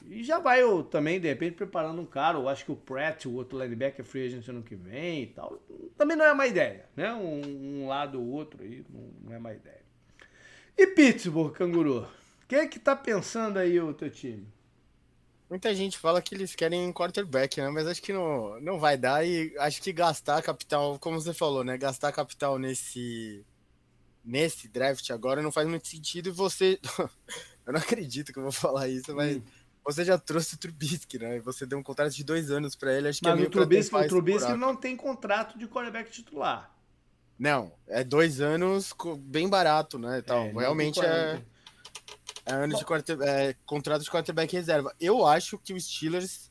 e já vai eu, também, de repente, preparando um cara. Eu acho que o Pratt, o outro linebacker, free agent ano que vem e tal. Também não é má ideia. Né? Um, um lado ou outro aí não, é má ideia. E Pittsburgh, canguru? O que é que tá pensando aí o teu time? Muita gente fala que eles querem um quarterback, né? Mas acho que não, não vai dar e acho que gastar capital, como você falou, né? Gastar capital nesse nesse draft agora não faz muito sentido e você eu não acredito que eu vou falar isso, mas hum. você já trouxe o Trubisky, né? Você deu um contrato de dois anos para ele, acho que mas é o Trubisky, o Trubisky não tem contrato de quarterback titular. Não, é dois anos bem barato, né? Tal. É, Realmente é é ano de quarter, é, contrato de quarterback reserva. Eu acho que o Steelers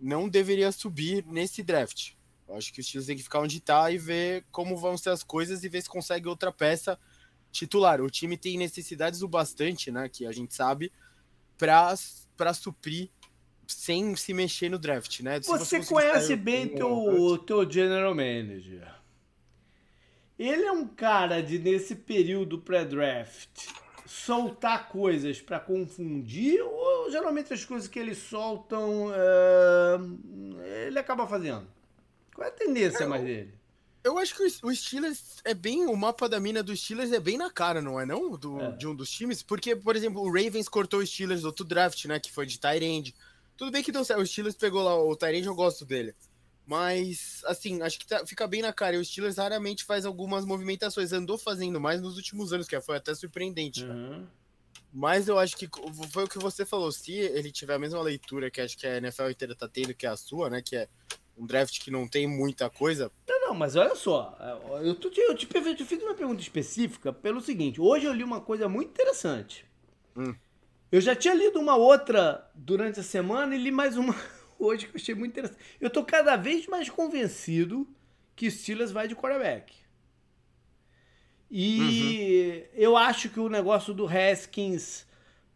não deveria subir nesse draft. Eu acho que o Steelers tem que ficar onde está e ver como vão ser as coisas e ver se consegue outra peça titular. O time tem necessidades o bastante, né? Que a gente sabe, para suprir sem se mexer no draft, né? Se você, você conhece bem teu, o teu general manager. Ele é um cara de nesse período pré-draft soltar coisas para confundir ou geralmente as coisas que eles soltam é, ele acaba fazendo? Qual é a tendência mais dele? Eu acho que o Steelers é bem. O mapa da mina do Steelers é bem na cara, não é? Não? Do, é. De um dos times. Porque, por exemplo, o Ravens cortou o Steelers do outro draft, né? Que foi de Tyrande. Tudo bem que deu certo. O Steelers pegou lá o Tyrande, eu gosto dele. Mas, assim, acho que tá, fica bem na cara. E o Steelers raramente faz algumas movimentações. Andou fazendo mais nos últimos anos, que foi até surpreendente. Uhum. Mas eu acho que foi o que você falou. Se ele tiver a mesma leitura que acho que a NFL inteira tá tendo, que é a sua, né? Que é um draft que não tem muita coisa. Não, não, mas olha só. Eu, tô, eu, te, eu te fiz uma pergunta específica pelo seguinte. Hoje eu li uma coisa muito interessante. Hum. Eu já tinha lido uma outra durante a semana e li mais uma hoje que eu achei muito interessante. Eu tô cada vez mais convencido que Steelers vai de quarterback. E uhum. eu acho que o negócio do Haskins,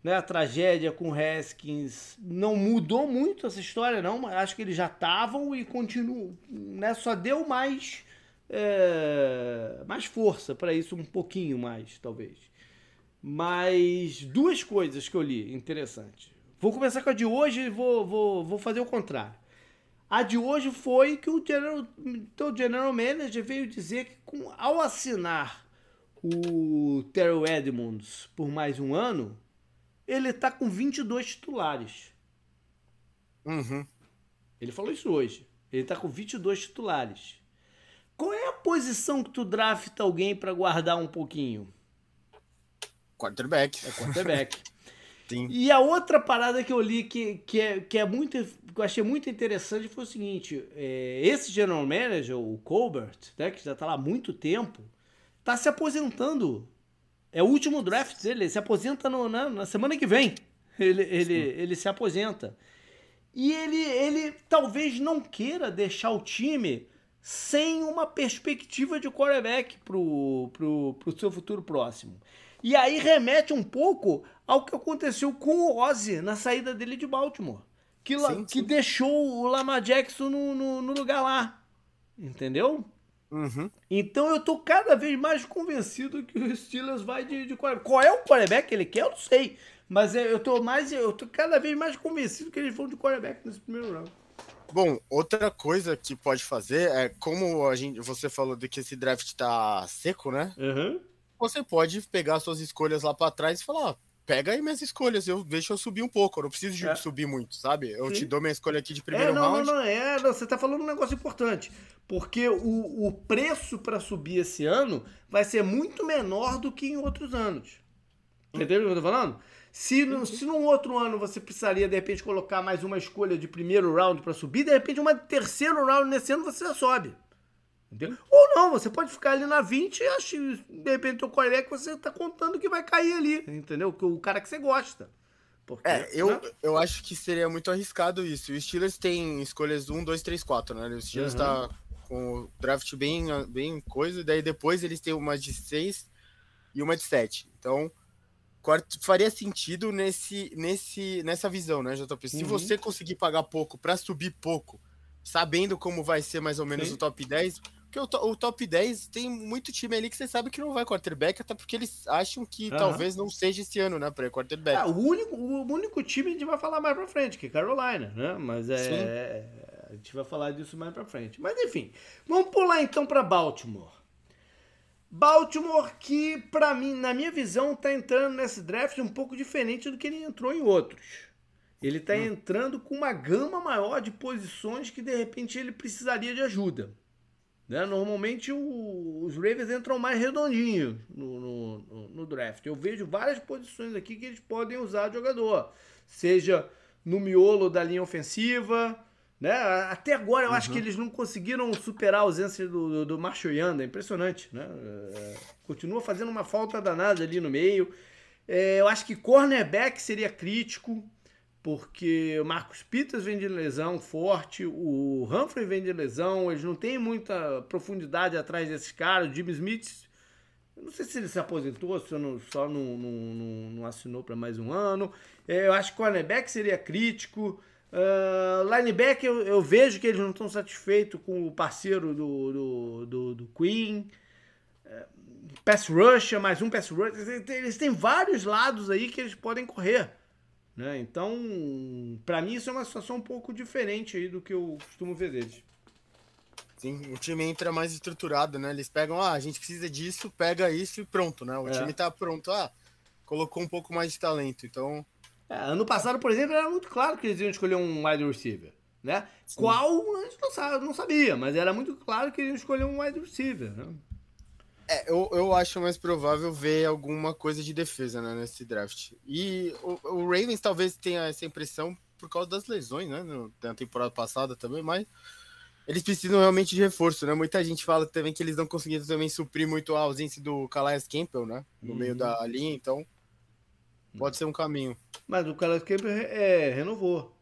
né, a tragédia com Haskins, não mudou muito essa história, não. Mas acho que eles já estavam e continuam, né, só deu mais, é, mais força para isso, um pouquinho mais, talvez. Mas duas coisas que eu li interessantes. Vou começar com a de hoje e vou, vou, vou fazer o contrário. A de hoje foi que o general, o general manager veio dizer que com, ao assinar o Terrell Edmonds por mais um ano, ele está com 22 titulares. Uhum. Ele falou isso hoje. Ele está com 22 titulares. Qual é a posição que tu drafta alguém para guardar um pouquinho? Quarterback. É quarterback. Sim. E a outra parada que eu li que, que, é, que é muito. Que eu achei muito interessante foi o seguinte: é, esse general manager, o Colbert, né, que já está lá há muito tempo, está se aposentando. É o último draft dele, ele se aposenta no, na, na semana que vem. Ele, ele, ele se aposenta. E ele, ele talvez não queira deixar o time sem uma perspectiva de quarterback pro, pro seu futuro próximo. E aí remete um pouco ao que aconteceu com o Ozzy na saída dele de Baltimore. Que, sim, que deixou o Lamar Jackson no, no, no lugar lá. Entendeu? Uhum. Então eu tô cada vez mais convencido que o Steelers vai de, de. Qual é o quarterback que ele quer? Eu não sei. Mas eu tô mais. Eu tô cada vez mais convencido que eles vão de quarterback nesse primeiro round. Bom, outra coisa que pode fazer é como a gente, você falou de que esse draft tá seco, né? Uhum. Você pode pegar suas escolhas lá para trás e falar, pega aí minhas escolhas, eu deixa eu subir um pouco, eu não preciso de é. subir muito, sabe? Eu Sim. te dou minha escolha aqui de primeiro é, não, round. Não, não, é, não, você tá falando um negócio importante, porque o, o preço para subir esse ano vai ser muito menor do que em outros anos. Entendeu o que eu tô falando? Se, no, se num outro ano você precisaria, de repente, colocar mais uma escolha de primeiro round para subir, de repente, uma terceiro round nesse ano você já sobe. Entendeu? Ou não, você pode ficar ali na 20 e acho, de repente o quarterback você tá contando que vai cair ali, entendeu? O cara que você gosta. Porque, é, eu, né? eu acho que seria muito arriscado isso. O Steelers tem escolhas 1, 2, 3, 4, né? O Steelers uhum. tá com o draft bem, bem coisa, daí depois eles têm uma de 6 e uma de 7. Então, faria sentido nesse, nesse, nessa visão, né, JP? Se uhum. você conseguir pagar pouco para subir pouco, sabendo como vai ser mais ou menos Sim. o top 10, porque o, o, top 10 tem muito time ali que você sabe que não vai quarterback, até porque eles acham que uhum. talvez não seja esse ano, né, para quarterback. Ah, o, único, o único time a gente vai falar mais pra frente, que é Carolina, né? Mas é. Sim. A gente vai falar disso mais pra frente. Mas enfim, vamos pular então para Baltimore. Baltimore que, para mim, na minha visão, tá entrando nesse draft um pouco diferente do que ele entrou em outros. Ele tá hum. entrando com uma gama maior de posições que de repente ele precisaria de ajuda. Né? Normalmente o, os Ravens entram mais redondinhos no, no, no, draft. Eu vejo várias posições aqui que eles podem usar jogador. Seja no miolo da linha ofensiva. Né? Até agora eu uhum. acho que eles não conseguiram superar a ausência do, do, do Marshall Yanda. É impressionante. Né? É, continua fazendo uma falta danada ali no meio. É, eu acho que cornerback seria crítico porque o Marcos Peters vem de lesão forte, o Humphrey vem de lesão, eles não têm muita profundidade atrás desses caras. O Jimmy Smith, não sei se ele se aposentou, se não, só não, não, não assinou para mais um ano. É, eu acho que o cornerback seria crítico. Uh, linebacker, eu, eu, vejo que eles não estão satisfeitos com o parceiro do, do, do, do Queen. Uh, pass rusher, mais um pass rusher. Eles têm vários lados aí que eles podem correr. Né? Então, para mim, isso é uma situação um pouco diferente aí do que eu costumo ver deles. Sim, o time entra mais estruturado, né? Eles pegam, ah, a gente precisa disso, pega isso e pronto, né? O é. time tá pronto, ah, colocou um pouco mais de talento, então... É, ano passado, por exemplo, era muito claro que eles iam escolher um wide receiver, né? Sim. Qual, a gente não sabia, mas era muito claro que eles iam escolher um wide receiver, né? É, eu, eu acho mais provável ver alguma coisa de defesa né, nesse draft. E o, o, Ravens talvez tenha essa impressão por causa das lesões, né? No, na temporada passada também, mas eles precisam realmente de reforço, né? Muita gente fala também que eles não conseguiram também suprir muito a ausência do Calais Campbell, né? No uhum. meio da linha, então pode ser um caminho. Mas o Calais Campbell é, renovou.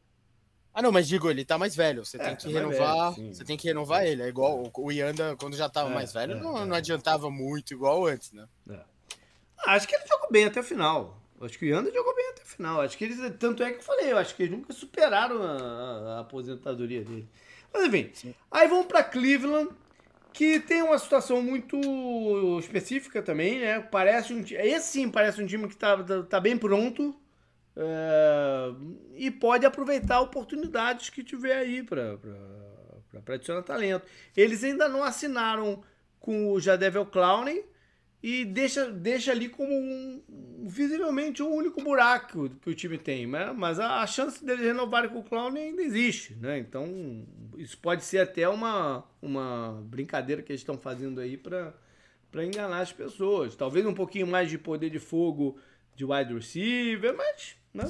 Ah, não, mas digo, ele tá mais velho. Você é, tem que tá renovar. Velho, você tem que renovar ele. É igual o Yanda, quando já tava é, mais velho, é, não, é. não adiantava muito igual antes, né? É. Ah, acho que ele jogou bem até o final. Acho que o Yanda jogou bem até o final. Acho que eles. Tanto é que eu falei, eu acho que eles nunca superaram a, a, a aposentadoria dele. Mas enfim. Sim. Aí vamos para Cleveland, que tem uma situação muito específica também, né? Parece um Esse sim parece um time que tá, tá bem pronto é, e pode aproveitar oportunidades que tiver aí para adicionar talento. Eles ainda não assinaram com o Jadevil Clowney e deixa, deixa ali como um, visivelmente o um único buraco que o time tem. Né? Mas a, a chance deles renovarem com o Clowney ainda existe. Né? Então isso pode ser até uma, uma brincadeira que eles estão fazendo aí para enganar as pessoas. Talvez um pouquinho mais de poder de fogo de wide receiver, mas né?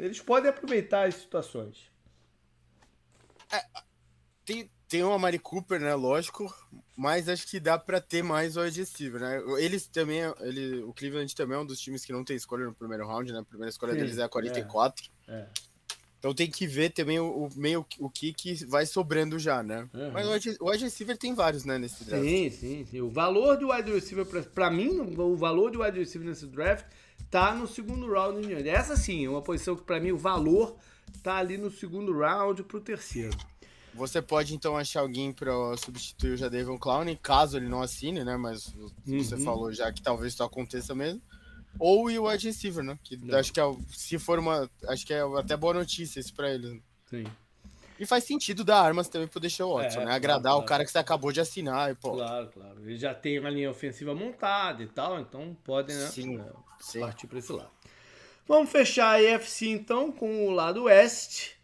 eles podem aproveitar as situações. É, tem, tem uma Mari Cooper, né? Lógico, mas acho que dá para ter mais o adesivo, né? Eles também, ele, o Cleveland também é um dos times que não tem escolha no primeiro round, né? A primeira escolha Sim, deles é a 44. É, é. Então tem que ver também o, o meio o que, que vai sobrando já, né? Uhum. Mas o wide receiver tem vários, né, nesse draft. Sim, sim, sim. O valor do wide receiver, para mim, o valor do wide receiver nesse draft tá no segundo round em diante. Essa sim, é uma posição que para mim o valor tá ali no segundo round pro terceiro. Você pode então achar alguém para substituir o Jadevon Clown, caso ele não assine, né? Mas uhum. você falou já que talvez isso aconteça mesmo. Ou o wide receiver, né? Que não. acho que é, se for uma, acho que é até boa notícia isso para eles. Sim. E faz sentido dar armas também pro Deshaun Watson, é, né? Agradar claro, o cara que você acabou de assinar. E, pô. Claro, claro. Ele já tem uma linha ofensiva montada e tal, então podem né, sim, sim. partir para esse lado. Vamos fechar a EFC então com o lado oeste.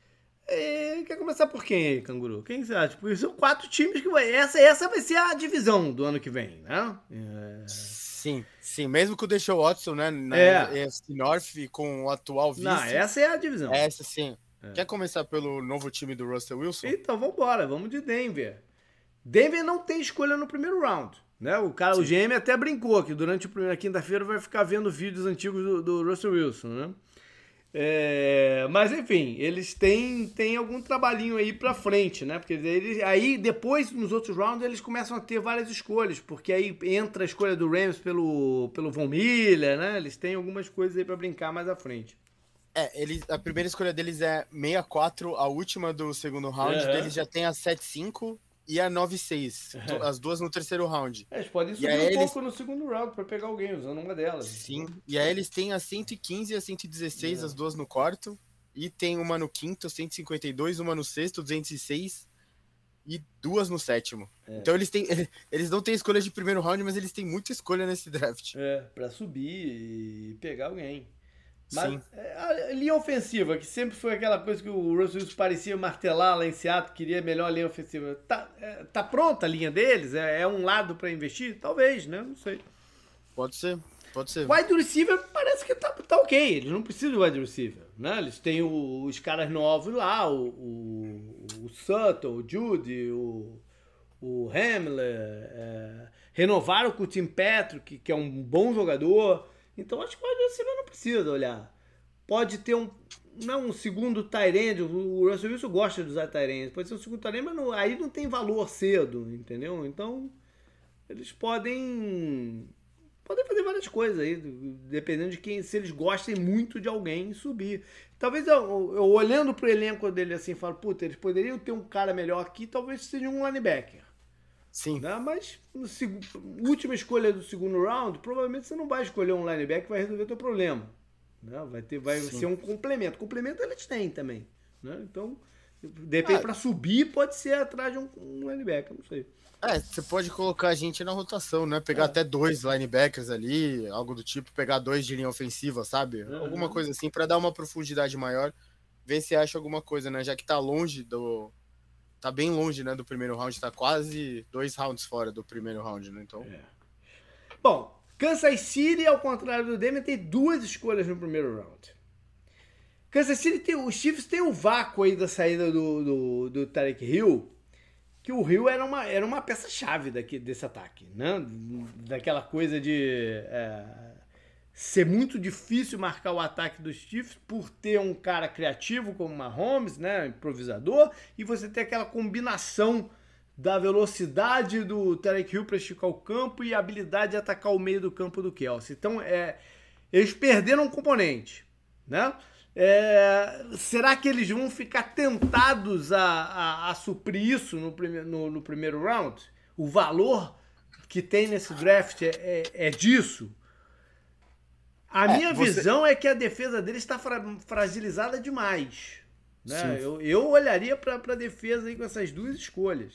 E quer começar por quem aí, Canguru? Quem você acha? Porque são quatro times que vai. Essa, essa vai ser a divisão do ano que vem, né? É... Sim, sim, mesmo com o Deixou Watson, né? Na é. North com o atual vice. Não, essa é a divisão. Essa sim. É. Quer começar pelo novo time do Russell Wilson? Então vamos embora, vamos de Denver. Denver não tem escolha no primeiro round. Né? O cara, Sim. o GM até brincou que durante a primeira quinta-feira vai ficar vendo vídeos antigos do, do Russell Wilson, né? É, mas enfim, eles têm, têm algum trabalhinho aí pra frente, né? Porque eles, aí depois, nos outros rounds, eles começam a ter várias escolhas, porque aí entra a escolha do Rams pelo, pelo Von Miller, né? Eles têm algumas coisas aí pra brincar mais à frente. É, eles, a primeira escolha deles é 64, a última do segundo round, uhum. deles já tem a 75 e a 9-6. As duas no terceiro round. É, eles podem subir um eles... pouco no segundo round para pegar alguém usando uma delas. Sim. E aí eles têm a 115 e a 116, é. as duas no quarto. E tem uma no quinto, 152, uma no sexto, 206 e duas no sétimo. É. Então eles têm. Eles não têm escolha de primeiro round, mas eles têm muita escolha nesse draft. É, para subir e pegar alguém. Mas Sim. É, a linha ofensiva, que sempre foi aquela coisa que o Russell Wilson parecia martelar lá em Seattle, queria melhor linha ofensiva. Tá, é, tá pronta a linha deles? É, é um lado para investir? Talvez, né? Não sei. Pode ser, pode ser. Wide receiver parece que tá, tá ok. Eles não precisam de wide receiver. Né? Eles têm o, os caras novos lá, o, o, o Sutton, o Judy, o, o Hamler. É, renovaram com o Tim Patrick, que é um bom jogador. Então acho que o wide receiver não precisa olhar. Pode ter um. Não um segundo Tyrande, o Russell Wilson gosta de usar Tyrande. Pode ser um segundo Tyrande, mas não, aí não tem valor cedo, entendeu? Então eles podem. Podem fazer várias coisas aí, dependendo de quem. Se eles gostem muito de alguém subir. Talvez eu, eu olhando pro elenco dele assim, falo, puta, eles poderiam ter um cara melhor aqui, talvez seja um linebacker. Sim. Né? Mas, no última escolha do segundo round, provavelmente você não vai escolher um linebacker que vai resolver o teu problema. Né? Vai, ter, vai ser um complemento. Complemento eles têm também. Né? Então, de repente, ah, para subir, pode ser atrás de um, um linebacker, não sei. É, você pode colocar a gente na rotação, né? Pegar é. até dois linebackers ali, algo do tipo, pegar dois de linha ofensiva, sabe? Uhum. Alguma coisa assim, para dar uma profundidade maior. Ver se acha alguma coisa, né? Já que tá longe do, tá bem longe, né, do primeiro round, tá quase dois rounds fora do primeiro round, né? Então. É. Bom, Kansas City, ao contrário do Denver, tem duas escolhas no primeiro round. Kansas City tem. Os Chiefs tem o um vácuo aí da saída do, do, do Tarek Hill. Que o Hill era uma, era uma peça-chave desse ataque, né? Daquela coisa de. É, ser muito difícil marcar o ataque dos Chiefs por ter um cara criativo como Mahomes, né, improvisador, e você ter aquela combinação da velocidade do Tarek Hill para esticar o campo e a habilidade de atacar o meio do campo do Kelsey. Então, é, eles perderam um componente, né? É, será que eles vão ficar tentados a, a, a suprir isso no, prime, no, no, primeiro round? O valor que tem nesse draft é, é, é disso? A é, minha você... visão é que a defesa dele está fra fragilizada demais. Né? Eu, eu olharia para a defesa aí com essas duas escolhas.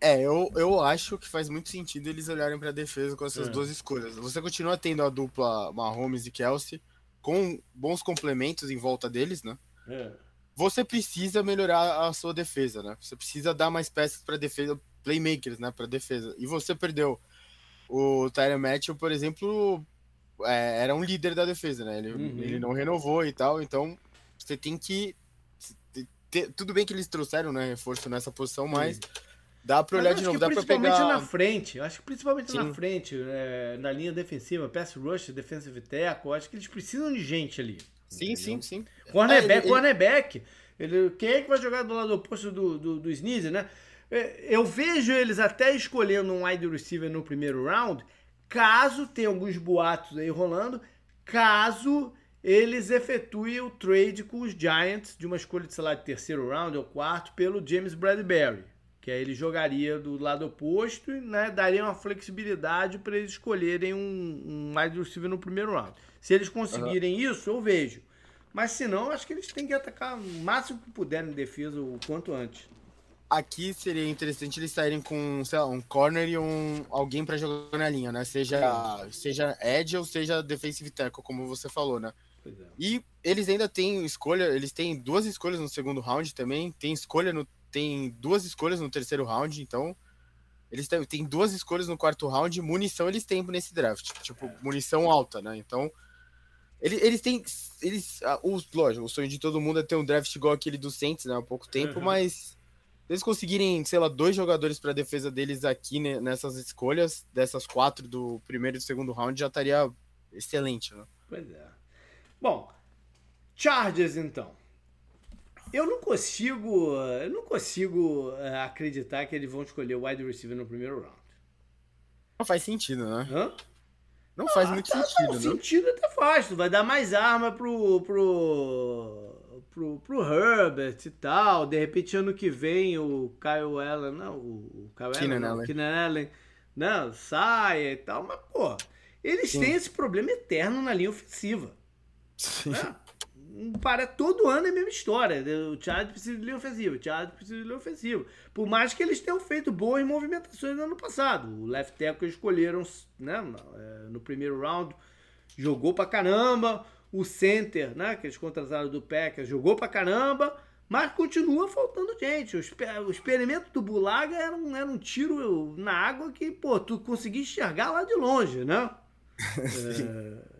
É, eu, eu acho que faz muito sentido eles olharem para a defesa com essas é. duas escolhas. Você continua tendo a dupla Mahomes e Kelsey com bons complementos em volta deles, né? É. Você precisa melhorar a sua defesa, né? Você precisa dar mais peças para defesa, playmakers, né, para defesa. E você perdeu o Tyler Matthew, por exemplo, é, era um líder da defesa, né? Ele, uhum. ele não renovou e tal, então você tem que. Ter, tudo bem que eles trouxeram né, reforço nessa posição, mas dá pra olhar de novo, dá pra pegar. Principalmente na frente, eu acho que principalmente Sim. na frente, é, na linha defensiva, pass rush, defensive tackle, acho que eles precisam de gente ali. Sim, sim, sim. Cornerback, é, ele, cornerback. Ele, quem é que vai jogar do lado oposto do, do, do Sneezer, né? É, eu vejo eles até escolhendo um wide receiver no primeiro round caso tenha alguns boatos aí rolando, caso eles efetuem o trade com os Giants de uma escolha de, sei lá, de terceiro round ou quarto pelo James Bradbury, que aí ele jogaria do lado oposto e né, daria uma flexibilidade para eles escolherem um, um wide receiver no primeiro round. Se eles conseguirem uhum. isso, eu vejo. Mas se não, acho que eles têm que atacar o máximo que puderem em defesa o quanto antes aqui seria interessante eles saírem com, sei lá, um corner e um alguém para jogar na linha, né? Seja, seja edge ou seja defensive tackle, como você falou, né? É. E eles ainda têm escolha, eles têm duas escolhas no segundo round também, tem escolha no tem duas escolhas no terceiro round, então Eles têm, duas escolhas no quarto round, munição eles têm nesse draft. Tipo, é. munição alta, né? Então, eles, eles têm. Eles, ah, os, lógico, o sonho de todo mundo é ter um draft igual aquele do Saints, né? Há pouco tempo, uhum. mas eles conseguirem, sei lá, dois jogadores para defesa deles aqui né, nessas escolhas, dessas quatro do primeiro e segundo round, já estaria excelente, né? Pois é. Bom, Chargers então. Eu não consigo, eu não consigo eh, acreditar que eles vão escolher o wide receiver no primeiro round. Não faz sentido, né? Hã? Não faz ah, muito tá, sentido, não, né? sentido até faz. Tu vai dar mais arma pro, pro, pro, pro Herbert e tal. De repente, ano que vem, o Kyle Allen, não, o Kyle Keenan Allen, Allen. Keenan Allen, não, saia e tal. Mas, pô, eles Sim. têm esse problema eterno na linha ofensiva. Sim. Né? para todo ano é a mesma história. O Chargers precisa de linha ofensiva, o Chargers precisa de linha ofensiva. Por mais que eles tenham feito boas movimentações no ano passado. O left tackle escolheram né, no é, primeiro round, jogou pra caramba. O center, né, que eles contrataram do Packers, jogou pra caramba. Mas continua faltando gente. O, experimento do Bulaga era um, era um tiro na água que, pô, tu conseguia enxergar lá de longe, né?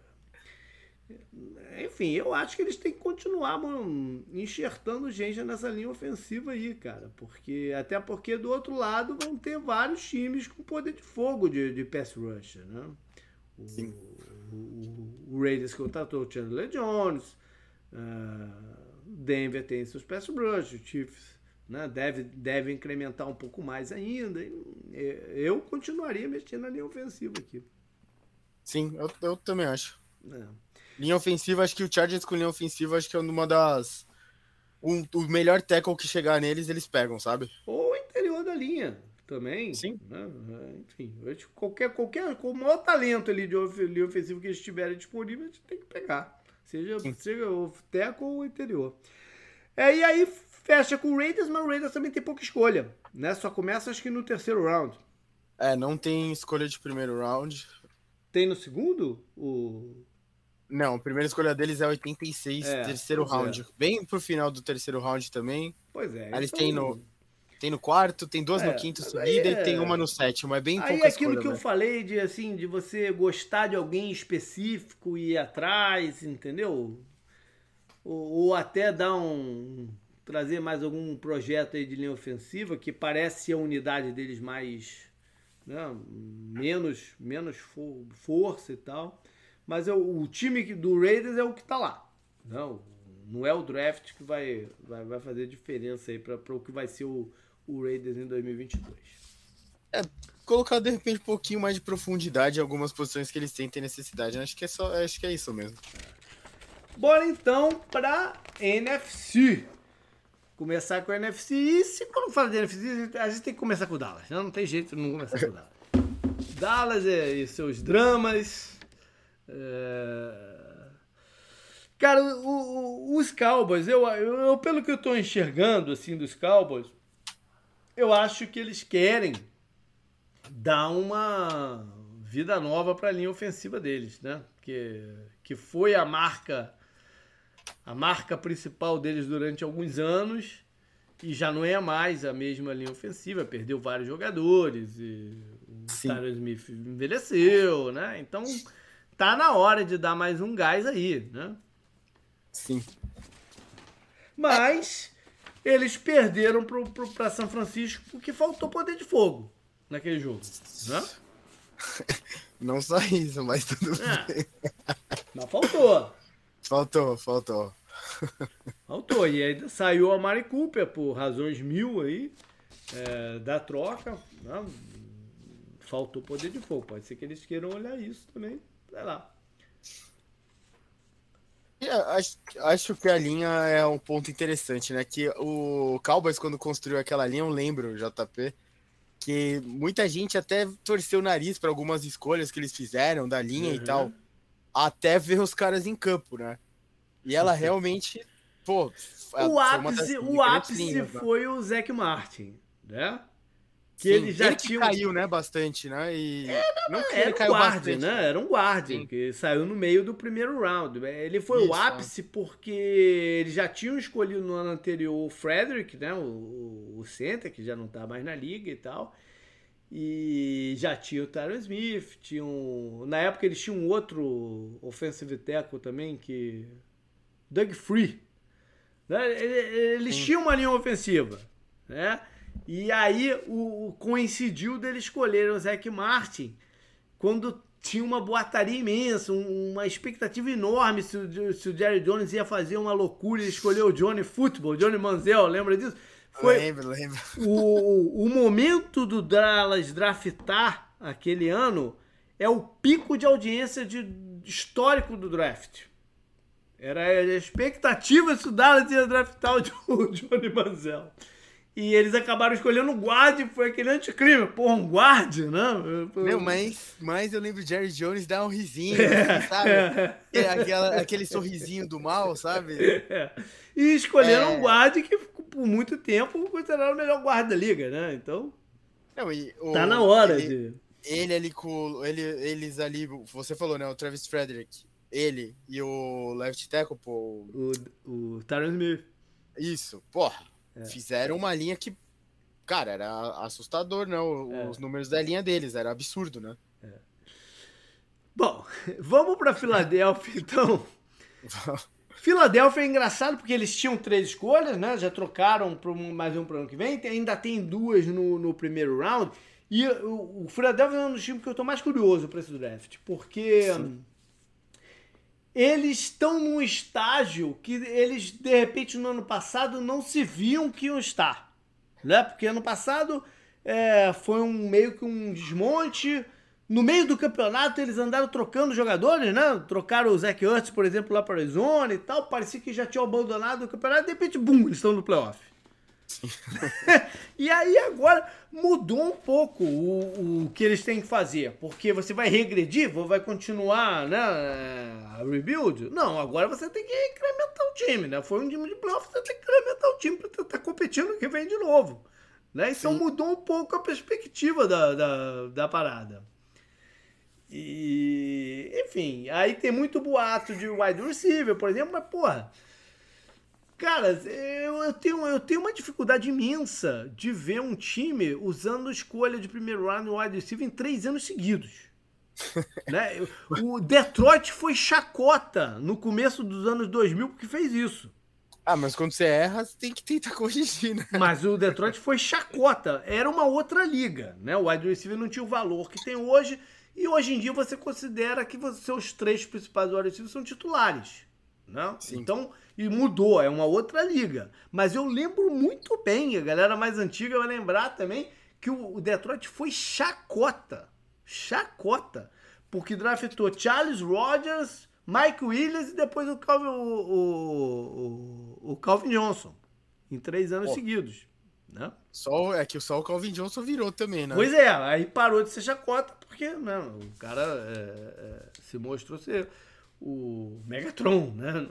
é enfim, eu acho que eles têm que continuar mano, enxertando gente nessa linha ofensiva aí, cara. Porque, até porque do outro lado vão ter vários times com poder de fogo de, de pass rusher, né? O, Sim. O, o, Raiders contratou o Chandler Jones, uh, Denver tem seus pass rush, o Chiefs né, deve, deve incrementar um pouco mais ainda. Eu continuaria mexendo na linha ofensiva aqui. Sim, eu, eu também acho. É. Linha ofensiva, acho que o Chargers com linha ofensiva, acho que é uma das. Um, o melhor tackle que chegar neles, eles pegam, sabe? Ou o interior da linha também. Sim. Né? É, enfim, qualquer, qualquer, com o maior talento ali de linha ofensiva que eles tiverem disponível, a gente tem que pegar. Seja, seja o tackle ou o interior. É, e aí fecha com o Raiders, mas o Raiders também tem pouca escolha. Né? Só começa acho que no terceiro round. É, não tem escolha de primeiro round. Tem no segundo? O não, a primeira escolha deles é 86, é, terceiro round. É. Bem pro final do terceiro round também. Pois é. Eles então... têm no, tem no quarto, tem duas é, no quinto seguida é... e tem uma no sétimo. É bem Aí pouca é aquilo escolha, que né? eu falei de assim, de você gostar de alguém específico e ir atrás, entendeu? Ou, ou, até dar um. trazer mais algum projeto aí de linha ofensiva que parece a unidade deles mais. Né, menos, menos for, força e tal. Mas é o, o time do Raiders é o que está lá. Não, não é o draft que vai, vai, vai fazer diferença aí para o que vai ser o, o Raiders em 2022. É, colocar de repente um pouquinho mais de profundidade em algumas posições que eles sentem necessidade. Acho que é só, acho que é isso mesmo. Bora então para NFC. Começar com a NFC. E se quando fala de NFC, a gente tem que começar com o Dallas. Não, não tem jeito de não começar com o Dallas. Dallas é, e seus dramas, é... Cara, o, o, os Cowboys, eu, eu, eu, pelo que eu estou enxergando assim dos Cowboys, eu acho que eles querem dar uma vida nova para a linha ofensiva deles, né? Que, que foi a marca a marca principal deles durante alguns anos e já não é mais a mesma linha ofensiva, perdeu vários jogadores e o Tyler Smith envelheceu, né? Então tá na hora de dar mais um gás aí, né? Sim. Mas eles perderam para São Francisco porque faltou poder de fogo naquele jogo, né? Não só isso, mas tudo é. bem. Mas faltou. Faltou, faltou. Faltou. E ainda saiu a Mari Cooper por razões mil aí é, da troca. Né? Faltou poder de fogo. Pode ser que eles queiram olhar isso também sei lá. Acho, acho que a linha é um ponto interessante, né? Que o Cowboys, quando construiu aquela linha, eu lembro, JP, que muita gente até torceu o nariz para algumas escolhas que eles fizeram da linha uhum. e tal, até ver os caras em campo, né? E ela realmente, pô. O ápice, o ápice né? foi o Zac Martin, né? Que Sim, ele já ele tinha. caiu, né? Bastante, né? E. É, não, não era um guarda, né? Era um guarda, que saiu no meio do primeiro round. Ele foi Isso, o ápice é. porque ele já tinha escolhido no ano anterior o Frederick, né? O, o center, que já não tá mais na liga e tal. E já tinha o Tyron Smith, tinha um... na época eles tinham um outro offensive tackle também, que... Doug Free. Né? Eles Sim. tinham uma linha ofensiva, né? E aí o, coincidiu dele escolher o Zac Martin quando tinha uma boataria imensa, uma expectativa enorme se o, se o Jerry Jones ia fazer uma loucura e escolher o Johnny Football, Johnny Manziel, lembra disso? Foi lembro, lembro. O, o momento do Dallas draftar aquele ano é o pico de audiência de, histórico do draft. Era a expectativa se o Dallas ia draftar o Johnny Manziel. E eles acabaram escolhendo o guarde, foi aquele anticrime. Porra, um guarde, né? Meu, mas, mas eu lembro de Jerry Jones dar um risinho, é, sabe? É, aquela, aquele sorrisinho do mal, sabe? É. E escolheram é. um guarde que por muito tempo considerado o melhor guarda da liga, né? Então. Não, e, o, tá na hora ele, de. Ele ali com. Ele, eles ali, você falou, né? O Travis Frederick, ele e o left tackle, pô. O, o Tyron Smith. Isso, porra é. Fizeram uma linha que, cara, era assustador, né? Os é. números da linha deles, era absurdo, né? É. Bom, vamos para Filadélfia, então. Filadélfia é engraçado porque eles tinham três escolhas, né? Já trocaram para mais um para ano que vem. Ainda tem duas no, no primeiro round. E o, o Philadelphia é um dos times que eu estou mais curioso para esse draft, porque Sim eles estão num estágio que eles, de repente, no ano passado não se viam que iam estar. Né? Porque ano passado é, foi um meio que um desmonte. No meio do campeonato, eles andaram trocando jogadores, né? Trocaram o Zach Ertz, por exemplo, lá para Arizona e tal. Parecia que já tinham abandonado o campeonato. De repente, bum, eles estão no playoff. e aí agora mudou um pouco o, o que eles têm que fazer. Porque você vai regredir, vai continuar né, a rebuild? Não, agora você tem que incrementar o time, né? Foi um time de playoff, você tem que incrementar o time para estar competindo que vem de novo. Né? Então Sim. mudou um pouco a perspectiva da, da, da parada. E, enfim, aí tem muito boato de wide receiver, por exemplo, mas porra Cara, eu, eu, tenho, eu tenho uma dificuldade imensa de ver um time usando escolha de primeiro round no wide receiver em três anos seguidos. né? O Detroit foi chacota no começo dos anos 2000 porque fez isso. Ah, mas quando você erra, você tem que tentar corrigir, né? Mas o Detroit foi chacota. Era uma outra liga, né? O wide receiver não tinha o valor que tem hoje. E hoje em dia você considera que os seus três principais wide receivers são titulares. Né? Então, e mudou, é uma outra liga. Mas eu lembro muito bem, a galera mais antiga vai lembrar também, que o Detroit foi chacota. Chacota. Porque draftou Charles Rogers, Mike Williams e depois o Calvin, o, o, o Calvin Johnson. Em três anos seguidos. Né? Só, é que só o Calvin Johnson virou também, né? Pois é, aí parou de ser chacota, porque né, o cara é, é, se mostrou ser o Megatron, né?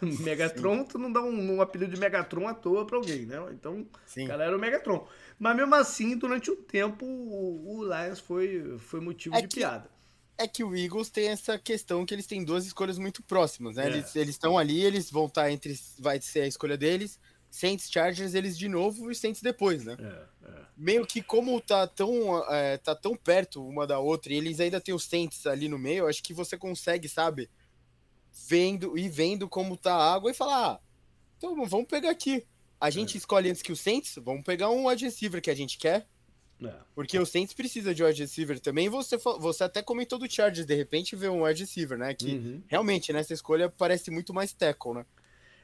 Megatron, Sim. tu não dá um, um, apelido de Megatron à toa pra alguém, né? Então, Sim. o cara era o Megatron. Mas mesmo assim, durante um tempo, o, o Lions foi, foi motivo é de que, piada. É que o Eagles tem essa questão que eles têm duas escolhas muito próximas, né? É. Eles estão ali, eles vão estar tá entre. Vai ser a escolha deles. Saints, Chargers, eles de novo e Saints depois, né? É, é. Meio que como tá tão, é, tá tão perto uma da outra e eles ainda têm os Saints ali no meio, acho que você consegue, sabe? Vendo e vendo como tá a água e falar: ah, então vamos pegar aqui. A gente é. escolhe antes que o Saints, vamos pegar um wide receiver que a gente quer. É. Porque o Saints precisa de wide receiver também. Você, você até comentou do Chargers, de repente vê um wide receiver, né? Que uhum. realmente nessa escolha parece muito mais tackle, né?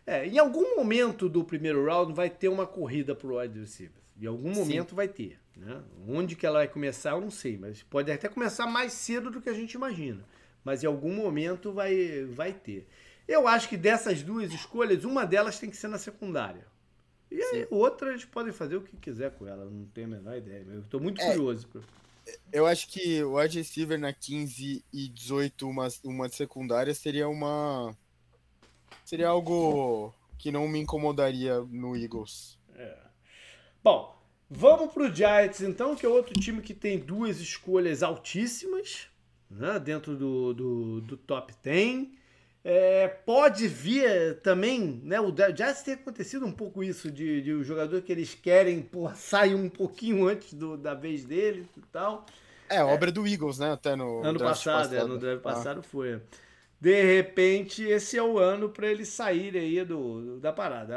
É, em algum momento do primeiro round vai ter uma corrida pro wide receiver. Em algum momento Sim. vai ter. Né? Onde que ela vai começar, eu não sei, mas pode até começar mais cedo do que a gente imagina mas em algum momento vai, vai ter. Eu acho que dessas duas escolhas, uma delas tem que ser na secundária. E aí, outras podem fazer o que quiser com ela, não tenho a menor ideia. Eu estou muito é, curioso. Eu acho que o wide receiver na 15 e 18, uma, uma de secundária, seria uma. Seria algo que não me incomodaria no Eagles. É. Bom, vamos pro Giants então, que é outro time que tem duas escolhas altíssimas né, dentro do, do, do top 10. É, pode vir também, né? O Jazz tem acontecido um pouco isso, de, de o jogador que eles querem sair um pouquinho antes do, da vez dele e tal. É, obra é. do Eagles, né? Até no. Ano passado, passado. É, no passado ah. foi. De repente, esse é o ano para eles saírem aí do, da parada.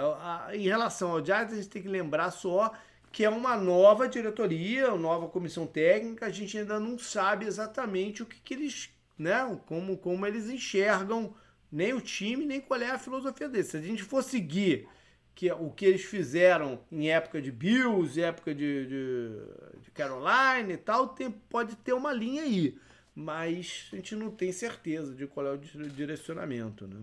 Em relação ao Jazz, a gente tem que lembrar só que é uma nova diretoria, uma nova comissão técnica. A gente ainda não sabe exatamente o que, que eles, né? Como, como eles enxergam nem o time, nem qual é a filosofia deles. Se a gente for seguir que, o que eles fizeram em época de Bills, época de, de, de Carolina e tal, tem, pode ter uma linha aí. Mas a gente não tem certeza de qual é o direcionamento, né?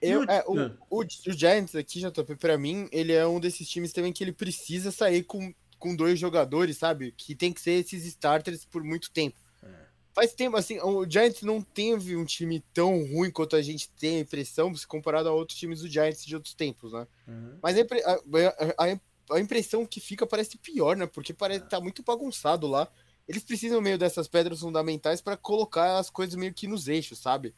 Eu, o, é, o, o, o, Giants aqui, JP, pra mim, ele é um desses times também que ele precisa sair com, com dois jogadores, sabe? Que tem que ser esses starters por muito tempo. Faz tempo, assim, o Giants não teve um time tão ruim quanto a gente tem a impressão, se comparado a outros times do Giants de outros tempos, né? Uhum. Mas a, a, a, a, impressão que fica parece pior, né? Porque parece tá muito bagunçado lá. Eles precisam meio dessas pedras fundamentais para colocar as coisas meio que nos eixos, sabe?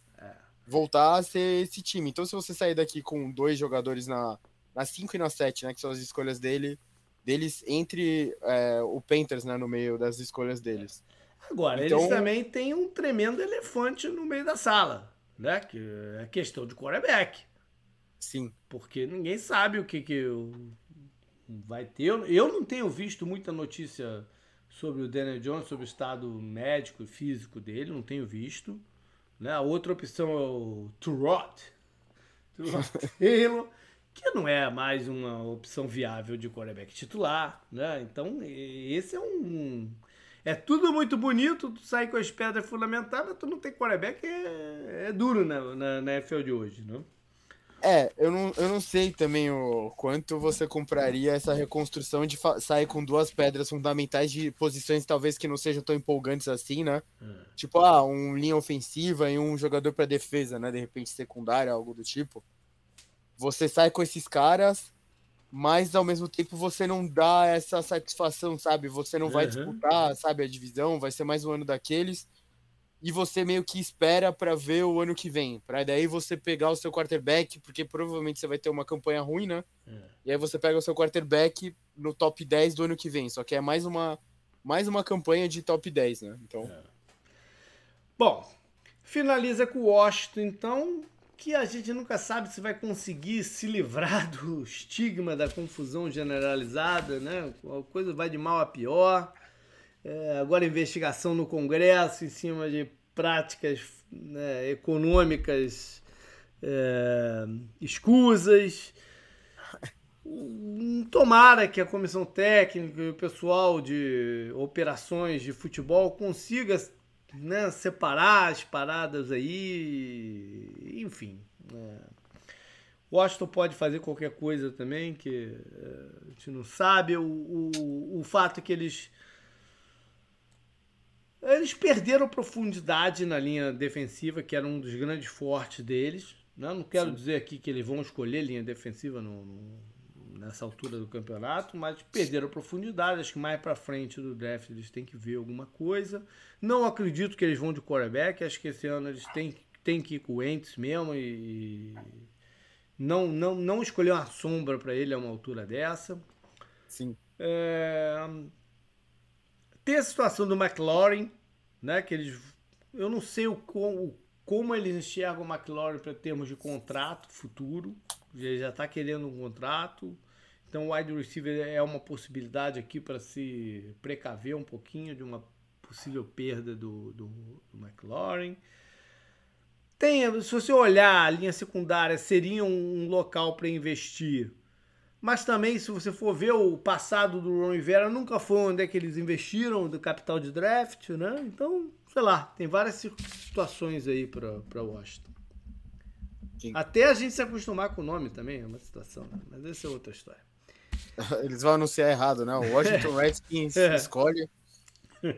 Voltar a ser esse time. Então, se você sair daqui com dois jogadores na, na 5 e na 7, né? Que são as escolhas dele, deles entre é, o Panthers, né? No meio das escolhas deles. Agora, então... eles também têm um tremendo elefante no meio da sala, né? Que é questão de quarterback. Sim. Porque ninguém sabe o que, que vai ter. Eu não tenho visto muita notícia sobre o Daniel Jones, sobre o estado médico e físico dele, não tenho visto. Né? A outra opção é o Turot. Taylor, que não é mais uma opção viável de quarterback titular. Né? Então, esse é um é tudo muito bonito, tu sai com as pedras fundamentais, tu não tem quarterback, é, é duro na, na, na NFL de hoje, não? É, eu não, eu não sei também o quanto você compraria essa reconstrução de sair com duas pedras fundamentais de posições talvez que não sejam tão empolgantes assim, né? É. Tipo, ah, um linha ofensiva e um jogador para defesa, né? De repente secundária, algo do tipo. Você sai com esses caras mas ao mesmo tempo você não dá essa satisfação, sabe? Você não vai uhum. disputar, sabe, a divisão, vai ser mais um ano daqueles. E você meio que espera para ver o ano que vem, para daí você pegar o seu quarterback, porque provavelmente você vai ter uma campanha ruim, né? Uhum. E aí você pega o seu quarterback no top 10 do ano que vem, só que é mais uma mais uma campanha de top 10, né? Então. É. Bom, finaliza com o Washington, então que a gente nunca sabe se vai conseguir se livrar do estigma da confusão generalizada, né? A coisa vai de mal a pior. É, agora investigação no Congresso em cima de práticas né, econômicas é, escusas. Tomara que a comissão técnica e o pessoal de operações de futebol consiga né, separar as paradas aí, enfim. É. Washington pode fazer qualquer coisa também, que é, a gente não sabe. O, o, o fato é que eles. Eles perderam profundidade na linha defensiva, que era um dos grandes fortes deles. Né? Não quero Sim. dizer aqui que eles vão escolher linha defensiva no, no nessa altura do campeonato, mas perderam profundidade. Acho que mais para frente do draft eles têm que ver alguma coisa. Não acredito que eles vão de quarterback. Acho que esse ano eles têm, têm que ir com o Ents mesmo e não, não, não escolher uma sombra para ele a uma altura dessa. Sim. É... Tem a situação do McLaurin, né? Que eles. Eu não sei o, como, eles enxergam o McLaurin para termos de contrato futuro. Já está querendo um contrato. Então, o wide receiver é uma possibilidade aqui para se precaver um pouquinho de uma possível perda do, do, do. Tem, se você olhar a linha secundária, seria um, local para investir. Mas também, se você for ver o passado do Ron Rivera, nunca foi onde é que eles investiram do capital de draft, né? Então, sei lá, tem várias situações aí para Washington. Sim. Até a gente se acostumar com o nome também é uma situação, né? mas essa é outra história. Eles vão anunciar errado, né? O Washington Redskins é. escolhe.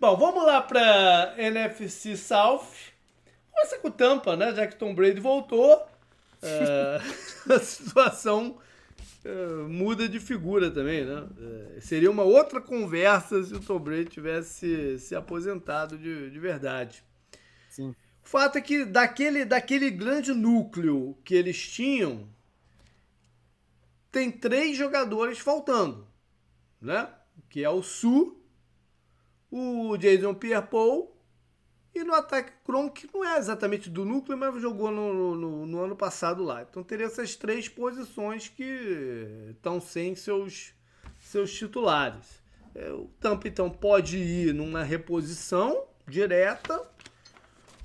Bom, vamos lá para NFC South. Começa com o Tampa, né? Já que Tom Brady voltou, uh, a situação uh, muda de figura também, né? Uh, seria uma outra conversa se o Tom Brady tivesse se aposentado de, de verdade. Sim. O fato é que daquele, daquele grande núcleo que eles tinham, tem três jogadores faltando, né? Que é o Su, o Jason Pierre-Paul e no ataque Kronk, que não é exatamente do núcleo, mas jogou no, no, no, ano passado lá. Então teria essas três posições que estão sem seus, seus titulares. É, o Tampa então pode ir numa reposição direta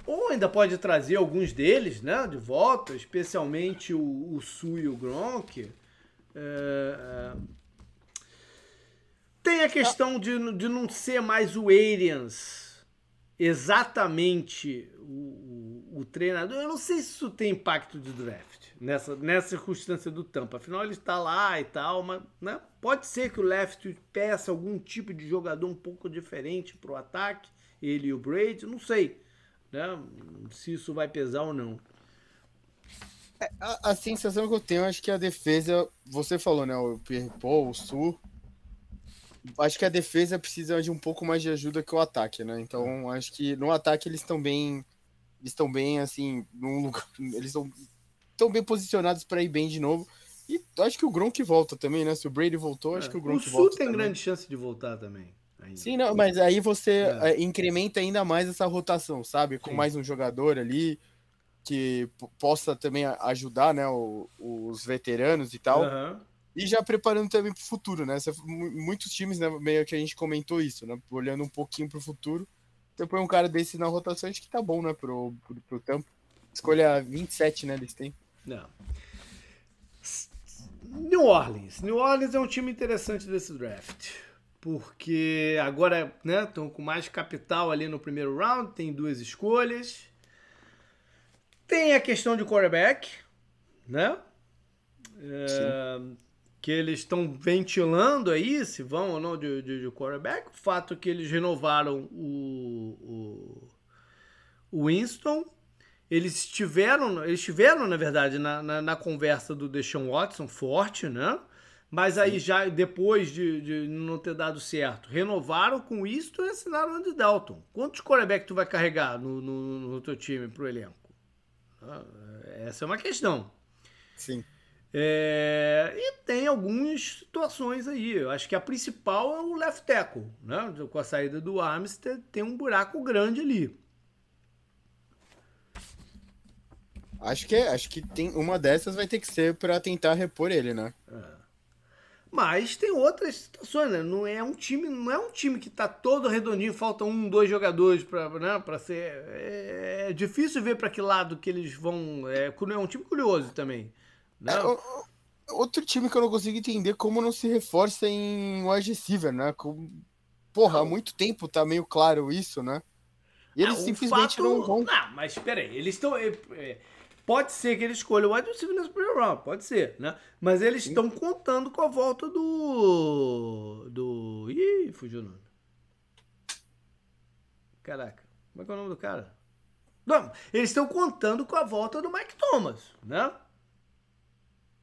ou ainda pode trazer alguns deles né, de volta, especialmente o, o Su e o Gronk. É, é... Tem a questão de, de não ser mais o Arians exatamente o, o, o, treinador. Eu não sei se isso tem impacto de draft nessa, nessa circunstância do Tampa. Afinal, ele está lá e tal, mas né, pode ser que o left peça algum tipo de jogador um pouco diferente para o ataque, ele e o Brady, não sei né? Se isso vai pesar ou não. É, a, a, sensação que eu tenho, acho que a defesa, você falou, né? O Pierre Paul, o Sul. Acho que a defesa precisa de um pouco mais de ajuda que o ataque, né? Então, acho que no ataque eles estão bem. Eles estão bem, assim, num lugar. Eles estão tão bem posicionados para ir bem de novo. E acho que o Gronk volta também, né? Se o Brady voltou, acho é, que o Gronk volta. O Sul tem também. grande chance de voltar também. Ainda. Sim, não, mas aí você é. é. incrementa ainda mais essa rotação, sabe? Com Sim. mais um jogador ali que possa também ajudar, né, o, os veteranos e tal. Uhum. E já preparando também para o futuro, né? Muitos times, né, meio que a gente comentou isso, né? Olhando um pouquinho para o futuro. Você põe um cara desse na rotação, acho que tá bom, né, pro, pro, pro tempo. Escolha 27, né, eles têm. Não. New Orleans. New Orleans é um time interessante desse draft porque agora né, estão com mais capital ali no primeiro round, tem duas escolhas. Tem a questão de quarterback, né? É, que eles estão ventilando aí se vão ou não de, de, de, quarterback. O fato é que eles renovaram o, o, o Winston. Eles estiveram, eles estiveram, na verdade, na, na, na conversa do Deshaun Watson forte, né? Mas aí já depois de, de, não ter dado certo, renovaram com isso e assinaram o Andy Dalton. Quantos quarterback tu vai carregar no, no, no teu time pro elenco? Ah, essa é uma questão. Sim. É, e tem algumas situações aí. Eu acho que a principal é o left tackle, né? Com a saída do Armstead, tem um buraco grande ali. Acho que, acho que tem uma dessas vai ter que ser para tentar repor ele, né? É. Mas tem outras situações, né? Não é um time, não é um time que tá todo redondinho, faltam um, dois jogadores para né, pra ser. É, é difícil ver para que lado que eles vão. É, é um time curioso também. Né? É, outro time que eu não consigo entender como não se reforça em wide receiver, né? Com, porra, há muito tempo tá meio claro isso, né? E eles não, simplesmente fato... não vão. Não, mas peraí, eles estão. É, é Pode ser que ele escolha o wide receiver nesse primeiro round, pode ser, né? Mas eles estão contando com a volta do. do. Ih, fugiu o nome. Caraca, como é que é o nome do cara? Não, eles estão contando com a volta do Mike Thomas, né?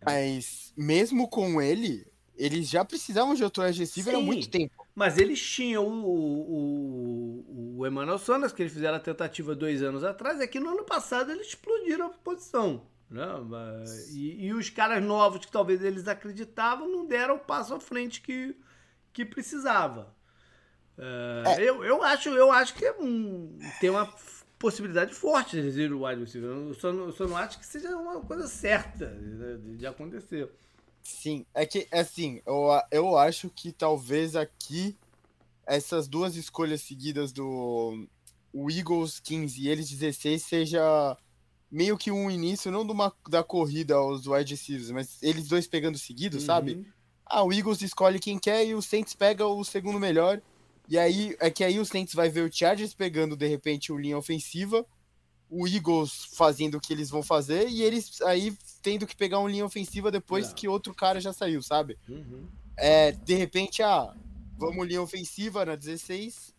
Mas mesmo com ele, eles já precisavam de outro Sim. há muito tempo. Mas eles tinham o, o, o Emmanuel Sanders, que eles fizeram a tentativa dois anos atrás, é que no ano passado eles explodiram a posição. Né? E, e, os caras novos que talvez eles acreditavam não deram o passo à frente que, que precisava. É, é. Eu, eu, acho, eu acho que é um, tem uma possibilidade forte de eles irem o wide receiver. Eu só, eu só não acho que seja uma coisa certa de, de acontecer. Sim, é que, assim, eu, eu acho que talvez aqui essas duas escolhas seguidas do o Eagles 15 e eles 16 seja meio que um início, não de uma, da corrida aos wide receivers, mas eles dois pegando seguido, uhum. sabe? Ah, o Eagles escolhe quem quer e o Saints pega o segundo melhor. E aí é que aí o Saints vai ver o Chargers pegando de repente o linha ofensiva o Eagles fazendo o que eles vão fazer e eles aí tendo que pegar uma linha ofensiva depois Não. que outro cara já saiu, sabe? Uhum. É, de repente, ah, vamos linha ofensiva na 16,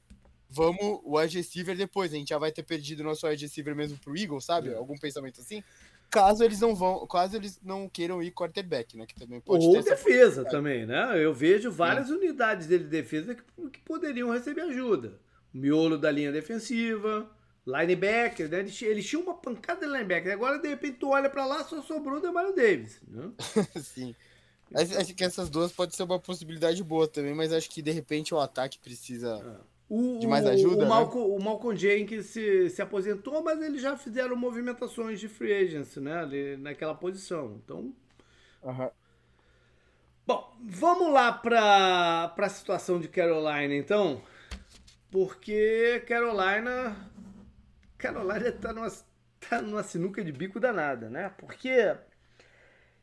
vamos o wide receiver depois. A gente já vai ter perdido o nosso wide receiver mesmo pro Eagles, sabe? É. Algum pensamento assim? Caso eles não vão, caso eles não queiram ir quarterback, né? Que também pode Ou defesa também, né? Eu vejo várias Sim. unidades dele de defesa que, que poderiam receber ajuda. O miolo da linha defensiva, linebacker, né? Eles, eles tinham uma pancada de linebacker. Agora, de repente, tu olha pra lá, só sobrou o Demario Davis. Né? Sim. Acho que essas duas pode ser uma possibilidade boa também, mas acho que de repente o ataque precisa é. O, de mais ajuda. O, o, né? Malcolm, o Malcolm Jenkins se, se aposentou, mas eles já fizeram movimentações de free agency, né? Ali, naquela posição. Então. Uhum. Bom, vamos lá para a situação de Carolina, então. Porque Carolina. Carolina está numa, tá numa sinuca de bico danada, né? Porque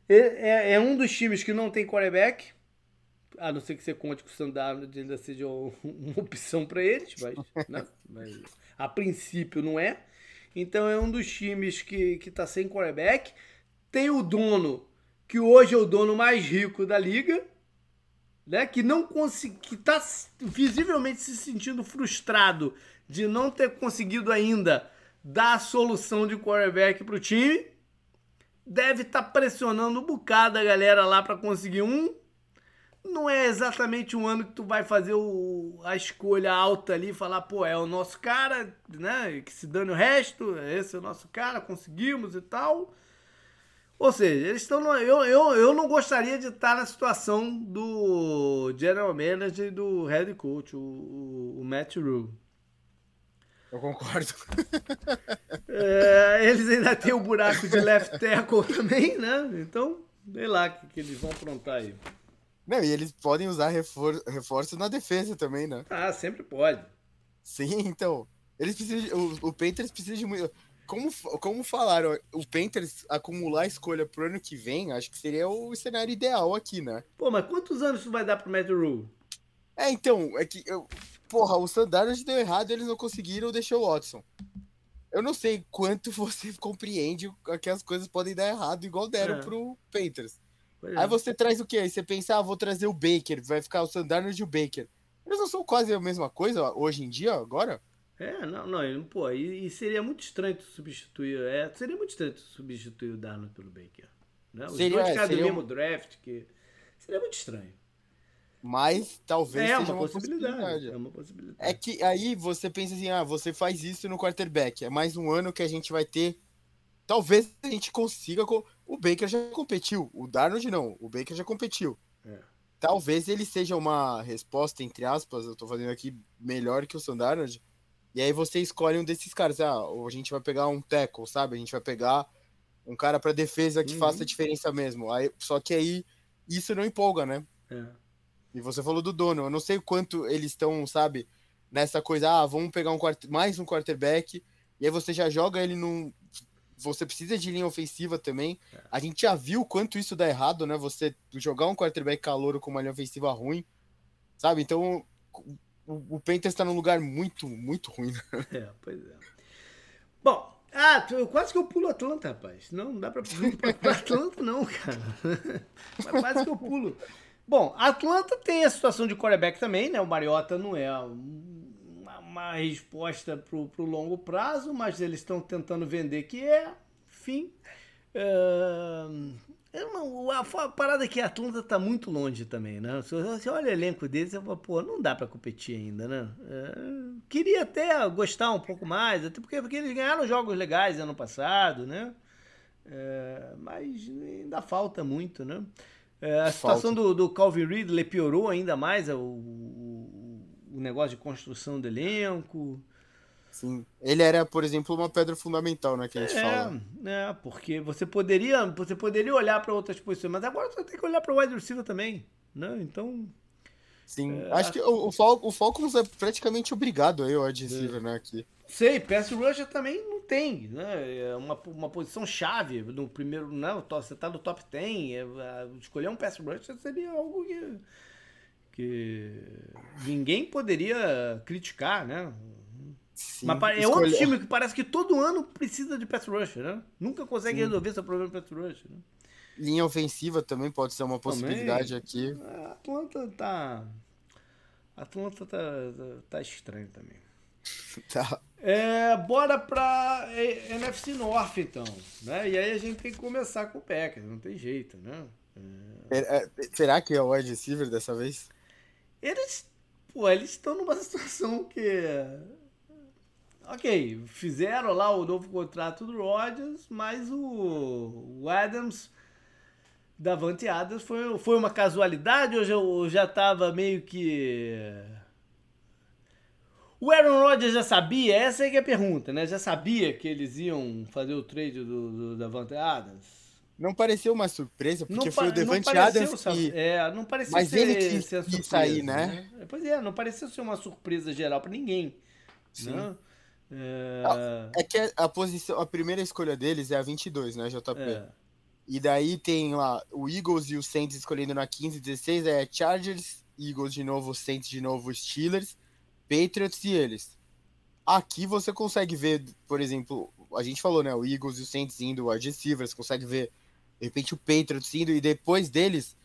é, é um dos times que não tem quarterback, a não ser que você conte com o Sandarno ainda seja uma opção para eles, mas, né? mas, a princípio não é. Então é um dos times que, que tá sem quarterback. Tem o dono, que hoje é o dono mais rico da liga, né? que não consegui, que está visivelmente se sentindo frustrado de não ter conseguido ainda dar a solução de quarterback para o time deve estar tá pressionando um bocado a galera lá para conseguir um. Não é exatamente um ano que tu vai fazer o, a escolha alta ali e falar, pô, é o nosso cara, né? Que se dane o resto, esse é o nosso cara, conseguimos e tal. Ou seja, eles estão. No, eu, eu, eu não gostaria de estar na situação do general manager e do head coach, o, o, o Matt Rule. Eu concordo. É, eles ainda têm o buraco de left tackle também, né? Então, sei lá o que, que eles vão aprontar aí. Não, e eles podem usar refor reforço na defesa também, né? Ah, sempre pode. Sim, então. Eles precisam. O, o Panthers precisa de muito. Como, como falaram, o Panthers acumular escolha pro ano que vem, acho que seria o cenário ideal aqui, né? Pô, mas quantos anos tu vai dar pro Matt Rule? É, então, é que eu, porra, o Sandarnold deu errado, eles não conseguiram, deixou o Watson. Eu não sei quanto você compreende que as coisas podem dar errado, igual deram é. pro Panthers. É. Aí você traz o quê? Aí você pensa, ah, vou trazer o Baker, vai ficar o Sandarnold e o Baker. Eles não são quase a mesma coisa hoje em dia, agora? É, não, não, pô, e, e seria muito estranho tu substituir, é, seria muito estranho tu substituir o Darnold pelo Baker. Né? Os seria, dois caras do mesmo draft, que seria muito estranho. Mas talvez é seja uma, uma possibilidade. possibilidade. É uma possibilidade. É que aí você pensa assim, ah, você faz isso no quarterback. É mais um ano que a gente vai ter. Talvez a gente consiga. O Baker já competiu. O Darnold não. O Baker já competiu. É. Talvez ele seja uma resposta, entre aspas, eu tô fazendo aqui melhor que o Sandarnold. E aí você escolhe um desses caras. Ah, ou a gente vai pegar um tackle, sabe? A gente vai pegar um cara para defesa que uhum. faça a diferença mesmo. Aí, só que aí isso não empolga, né? É. E você falou do dono. Eu não sei o quanto eles estão, sabe, nessa coisa, ah, vamos pegar um mais um quarterback, e aí você já joga ele num. Você precisa de linha ofensiva também. É. A gente já viu quanto isso dá errado, né? Você jogar um quarterback calouro com uma linha ofensiva ruim, sabe? Então, o, o Panthers está num lugar muito, muito ruim. Né? É, pois é. Bom, ah, quase que eu pulo Atlanta, rapaz. Não, não dá pra pular pra Atlanta, não, cara. Mas quase que eu pulo. Bom, Atlanta tem a situação de quarterback também, né? O Mariota não é uma resposta pro, pro longo prazo, mas eles estão tentando vender que é. Enfim. Uh, não, a, a, parada é que a Atlanta tá muito longe também, né? Se você olha o elenco deles, você fala, pô, não dá para competir ainda, né? Uh, queria até gostar um pouco mais, até porque, porque eles ganharam jogos legais ano passado, né? Uh, mas ainda falta muito, né? É, a situação do, do, Calvin Ridley piorou ainda mais o, o, negócio de construção do elenco. Sim. Ele era, por exemplo, uma pedra fundamental, né, que a gente é, fala. É, porque você poderia, você poderia olhar para outras posições, mas agora você tem que olhar para o wide receiver também, né? Então, Sim, é, acho que o, o, Fal o Falcons é praticamente obrigado aí o wide receiver, é. né, aqui. Sei, pass rusher também não tem, né? É uma, uma posição chave no primeiro, não, você tá no top 10, é, escolher um pass rusher seria algo que, que ninguém poderia criticar, né? Sim, Mas é escolher... outro time que parece que todo ano precisa de pass rusher, né? Nunca consegue Sim. resolver seu problema de pass rusher, né? Linha ofensiva também pode ser uma possibilidade também, aqui. A Atlanta tá. A Atlanta tá, tá, tá estranho também. tá. É, bora pra NFC North, então. Né? E aí a gente tem que começar com o Packers, não tem jeito, né? É... É, será que é o wide receiver dessa vez? Eles, pô, eles estão numa situação que ok, fizeram lá o novo contrato do Rodgers, mas o, o Adams, Davante Adams, foi, foi uma casualidade ou já, ou já tava meio que... O Aaron Rodgers já sabia? Essa é que é a pergunta, né? Já sabia que eles iam fazer o trade do, do Davante Adams? Não pareceu uma surpresa, porque não foi o Devante Adams que... É, não pareceu Mas ser, ele quis, ser surpresa, sair, né? né? Pois é, não pareceu ser uma surpresa geral para ninguém. Sim. Né? É... é... que a, posição, a primeira escolha deles é a 22, né, JP? É. E daí tem lá o Eagles e o Saints escolhendo na 15 e 16, é Chargers, Eagles de novo, Saints de novo, Steelers, Patriots e eles. Aqui você consegue ver, por exemplo, a gente falou, né, o Eagles e o Saints indo, o wide receivers, consegue ver de repente o Patriots indo, e depois deles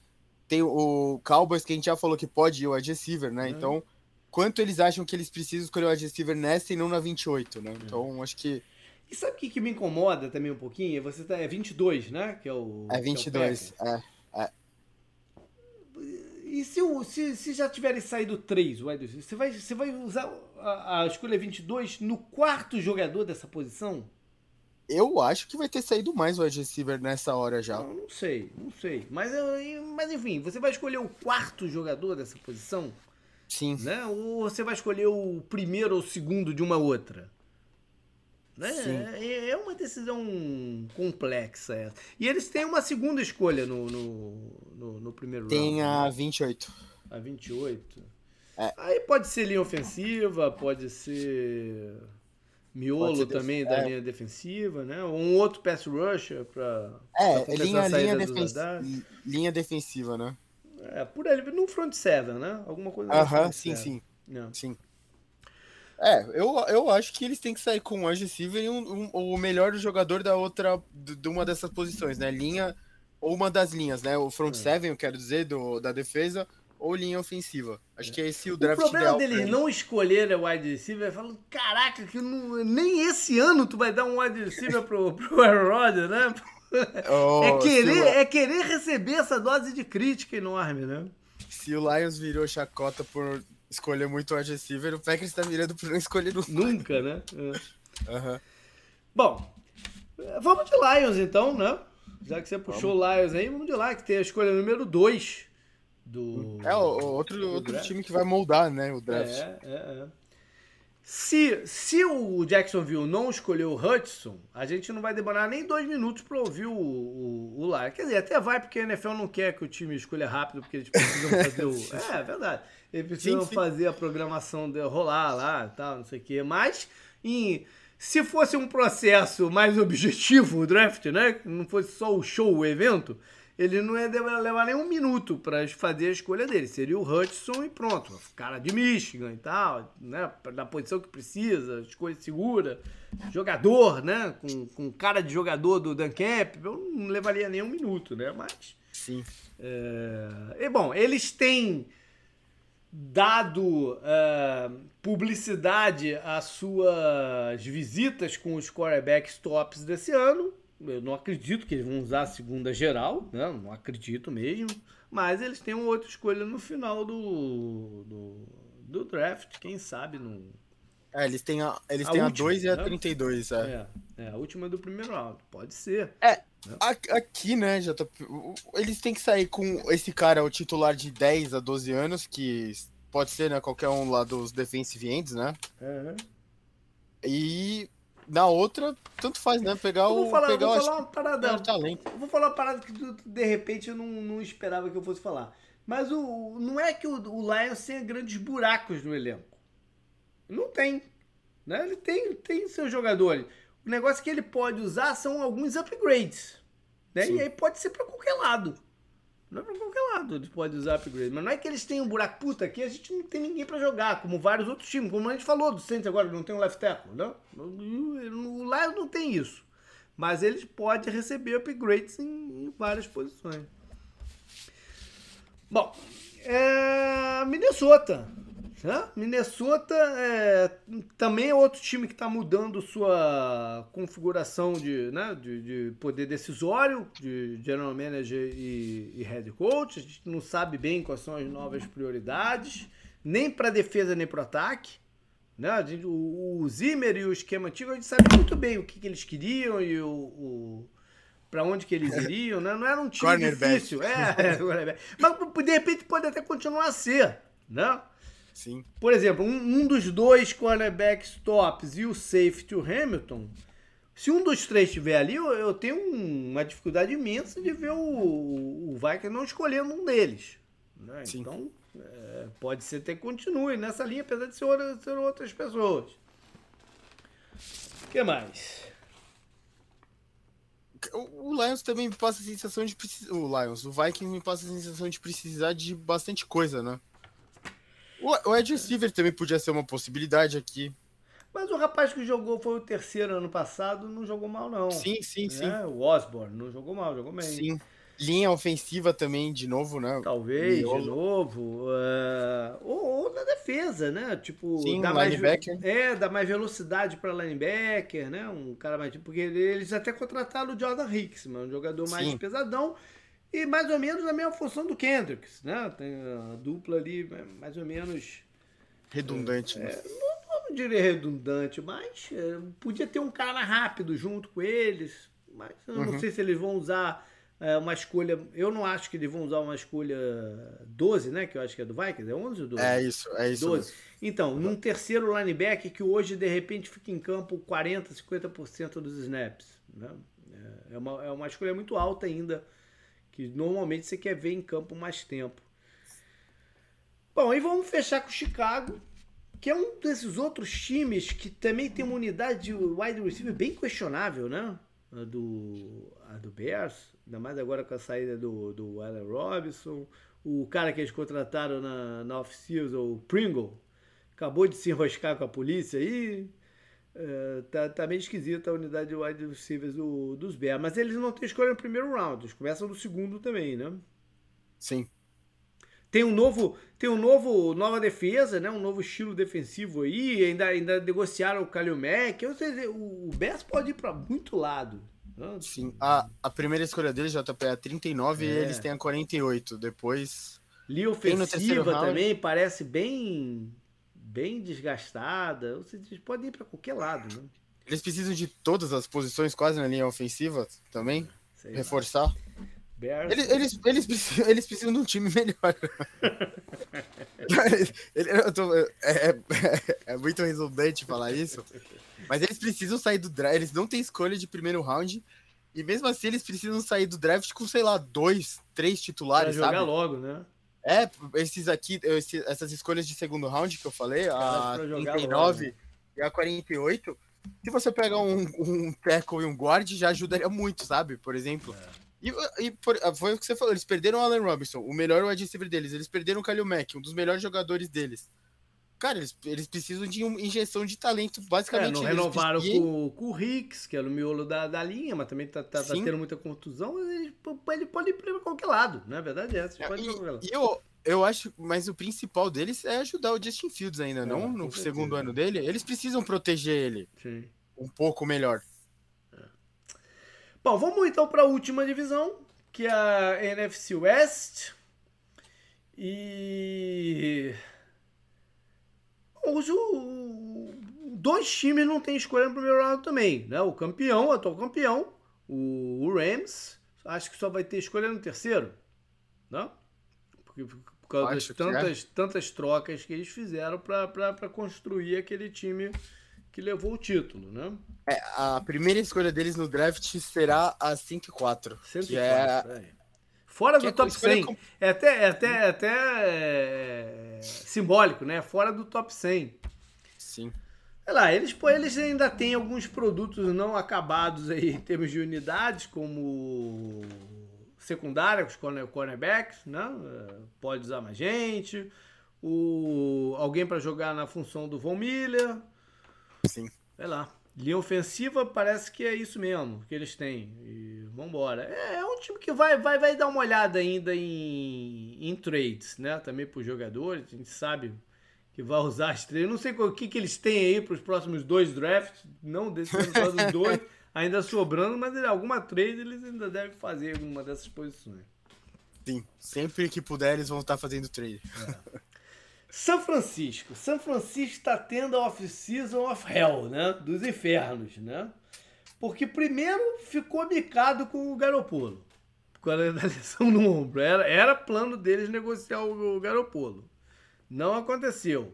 tem o Cowboys, que a gente já falou que pode ir o wide receiver, né? Uhum. Então, quanto eles acham que eles precisam escolher o wide receiver nessa e não na 28, né? Uhum. Então, acho que... E sabe o que, que me incomoda também um pouquinho? Você tá, é 22, né? Que é o... É 22, é, é, é. E se, o, se, se já tiverem saído 3, você vai, você vai usar a, a escolha 22 no quarto jogador dessa posição? Eu acho que vai ter saído mais o wide receiver nessa hora já. Não, não sei, não sei. Mas, mas enfim, você vai escolher o quarto jogador dessa posição? Sim. Né? Ou você vai escolher o primeiro ou segundo de uma outra? Né? É, é uma decisão complexa essa. E eles têm uma segunda escolha no, no, no, no primeiro Tem round. Tem a 28. A 28? É. Aí pode ser linha ofensiva, pode ser miolo também é. da linha defensiva, né? Ou um outro pass rusher para É, linha, linha, defen linha defensiva, né? É, por ali, no front seven, né? Alguma coisa Aham, uh -huh, sim, sim. É. Sim. É, eu, eu acho que eles têm que sair com um wide receiver e um, um, o melhor jogador da outra, de uma dessas posições, né? Linha, ou uma das linhas, né? O front é. seven, eu quero dizer, do, da defesa, ou linha ofensiva. Acho que é esse o draft O problema deles não escolherem o wide receiver, falando, caraca, que não, nem esse ano tu vai dar um wide receiver pro, pro Aaron Rodgers, né? Oh, é, querer, é querer receber essa dose de crítica enorme, né? Se o Lions virou chacota por escolher muito wide receiver, o Packers tá virando por não escolher nunca. Nunca, né? É. Uhum. Bom, vamos de Lions então, né? Já que você puxou o Lions aí, vamos de lá, que tem a escolha número 2 do. É, outro, do outro time que vai moldar, né? O draft. É, é, é. Se, se o Jacksonville não escolher o Hudson, a gente não vai demorar nem dois minutos para ouvir o, o, o. Quer dizer, até vai, porque a NFL não quer que o time escolha rápido, porque eles precisam fazer o. É, é verdade. Eles precisam sim, sim. fazer a programação de rolar lá e tal, não sei o quê. Mas, em, se fosse um processo mais objetivo, o draft, né? Não fosse só o show, o evento, ele não ia levar nem um minuto para fazer a escolha dele. Seria o Hudson e pronto. Cara de Michigan e tal, né? Na posição que precisa, escolha segura. Jogador, né? Com, com cara de jogador do Dan Camp, eu não levaria nem um minuto, né? Mas. Sim. É... E bom, eles têm dado uh, publicidade às suas visitas com os quarterbacks tops desse ano eu não acredito que eles vão usar a segunda geral, né? Não acredito mesmo. Mas eles têm uma outra escolha no final do, do, do draft, quem sabe não. É, eles têm a, eles a têm última, a 2 e a né? 32, é. é. É, a última do primeiro round, pode ser. É, né? aqui, né, já tô, eles têm que sair com esse cara, o titular de 10 a 12 anos, que pode ser, né, qualquer um lá dos defensive ends, né? Uhum. E na outra, tanto faz, né? Pegar o. Falar, pegar vou falar uma parada. talento. Vou falar uma parada que de repente eu não, não esperava que eu fosse falar. Mas o, não é que o, o Lions tenha grandes buracos no elenco. Não tem. Né? Ele tem, tem seus jogadores. O negócio que ele pode usar são alguns upgrades. Né? E aí pode ser para qualquer lado. Não é pra qualquer lado, eles podem usar upgrade. Mas não é que eles tenham um buraco puta aqui, a gente não tem ninguém pra jogar, como vários outros times. Como a gente falou do Saints agora, não tem um left tackle? O Lions não tem isso. Mas eles podem receber upgrades em, em várias posições. Bom, é... Minnesota. Né? Minnesota é, também é outro time que está mudando sua configuração de, né, de, de, poder decisório, de general manager e, e head coach. A gente não sabe bem quais são as novas prioridades, nem para defesa nem para ataque. Né? O, Zimmer e o esquema antigo, a gente sabe muito bem o que, que eles queriam e o, o para onde que eles iriam, né? Não era um time difícil. É, é, mas de repente pode até continuar a ser, né? Sim. Por exemplo, um, um dos dois cornerbacks tops e o safety, o Hamilton, se um dos três estiver ali, eu, eu tenho um, uma dificuldade imensa de ver o, o Vikings não escolhendo um deles. Né? Então, é, pode ser até que continue nessa linha, apesar de ser, ser outras pessoas. O que mais? O Lions também me passa a sensação de precisar. O Lions, o Vikings me passa a sensação de precisar de bastante coisa, né? O, o Ed receiver também podia ser uma possibilidade aqui. Mas o rapaz que jogou foi o terceiro ano passado, não jogou mal, não. Sim, sim, né? sim. O Osborne não jogou mal, jogou bem. Sim. Linha ofensiva também, de novo, né? Talvez, Miolo. de novo. Uh, ou, ou, na defesa, né? Tipo, Sim, dá mais, linebacker. É, dá mais velocidade para linebacker, né? Um cara mais. Porque eles até contrataram o Jordan Hicks, um jogador mais Sim. pesadão. E mais ou menos a mesma função do Kendricks, né? Tem a dupla ali, mais ou menos. Redundante, né? É, não, não, diria redundante, mas é, podia ter um cara rápido junto com eles. Mas eu uhum. não sei se eles vão usar é, uma escolha. Eu não acho que eles vão usar uma escolha 12, né? Que eu acho que é do Vikings. É 11 ou 12? É isso, é isso. 12. Mesmo. Então, num terceiro linebacker que hoje de repente fica em campo 40, 50% dos snaps. Né? É, uma, é uma escolha muito alta ainda, que normalmente você quer ver em campo mais tempo. Bom, e vamos fechar com o Chicago, que é um desses outros times que também tem uma unidade de wide receiver bem questionável, né? A do, a do Bears. Ainda mais agora com a saída do, do Allen Robinson. O cara que eles contrataram na, na off-season, o Pringle, acabou de se enroscar com a polícia aí. É, tá, tá meio esquisita a unidade de wide receivers do, dos Bears. Mas eles não têm escolha no primeiro round, eles começam no segundo também, né? Sim. Tem um novo, tem um novo, nova defesa, né? Um novo estilo defensivo aí. Ainda, ainda negociaram o Kalil Mack. Ou seja, o, o Bears pode ir para muito lado. Sim, a, a primeira escolha deles, JP, é 39 é. e eles têm a 48. Depois. Linha ofensiva também parece bem bem desgastada. Vocês podem ir para qualquer lado, né? Eles precisam de todas as posições quase na linha ofensiva também. Sei reforçar. Eles, eles, eles, precisam, eles precisam de um time melhor. tô, é, é, é, muito redundante falar isso, mas eles precisam sair do draft. Eles não têm escolha de primeiro round. E mesmo assim, eles precisam sair do draft com, sei lá, dois, três titulares. Pra jogar sabe? logo, né? É, esses aqui, esses, essas escolhas de segundo round que eu falei, a 39 logo. e a 48. Se você pegar um, um tackle e um guard, já ajudaria muito, sabe? Por exemplo. É. E, e por, foi o que você falou, eles perderam o Allen Robinson, o melhor wide receiver deles. Eles perderam o Kalil Mack, um dos melhores jogadores deles. Cara, eles, eles precisam de uma injeção de talento, basicamente. É, não renovaram com, com o Ricks, que era o miolo da, da linha, mas também tá, tá, tá tendo muita contusão. Ele, ele pode ir para qualquer lado, né? A verdade é essa. É, e, e eu, eu acho, mas o principal deles é ajudar o Justin Fields ainda, é, não no segundo ano dele. Eles precisam proteger ele Sim. um pouco melhor. É. Bom, vamos então para a última divisão, que é a NFC West. E Hoje o, dois times não têm escolha no primeiro round também, né? O campeão, o atual campeão, o, o Rams, acho que só vai ter escolha no terceiro, né? Porque, por causa das é. tantas, é. tantas trocas que eles fizeram para construir aquele time que levou o título, né? É, a primeira escolha deles no draft será a 104. 104, que é... é Fora do top 100. Com... É até, é até, é até é... simbólico, né? Fora do top 100. Sim. Sei lá, eles, pô, eles ainda têm alguns produtos não acabados aí em termos de unidades, como secundária, os cornerbacks, né? Pode usar mais gente. O, alguém para jogar na função do Von Miller. Sim. Sei lá. Linha ofensiva parece que é isso mesmo que eles têm. E vambora. É, é um time que vai, vai, vai dar uma olhada ainda em, em trades, né? Também para os jogadores. A gente sabe que vai usar as trades. não sei o que, que eles têm aí para os próximos dois drafts. Não desses próximos dois, ainda sobrando, mas alguma trade eles ainda devem fazer alguma dessas posições. Sim, sempre que puder eles vão estar fazendo trade. É. São Francisco. São Francisco está tendo a off-season of hell, né? Dos infernos, né? Porque primeiro ficou bicado com o Garopolo. Com a lesão no ombro. Era, era plano deles negociar o, o Garopolo. Não aconteceu.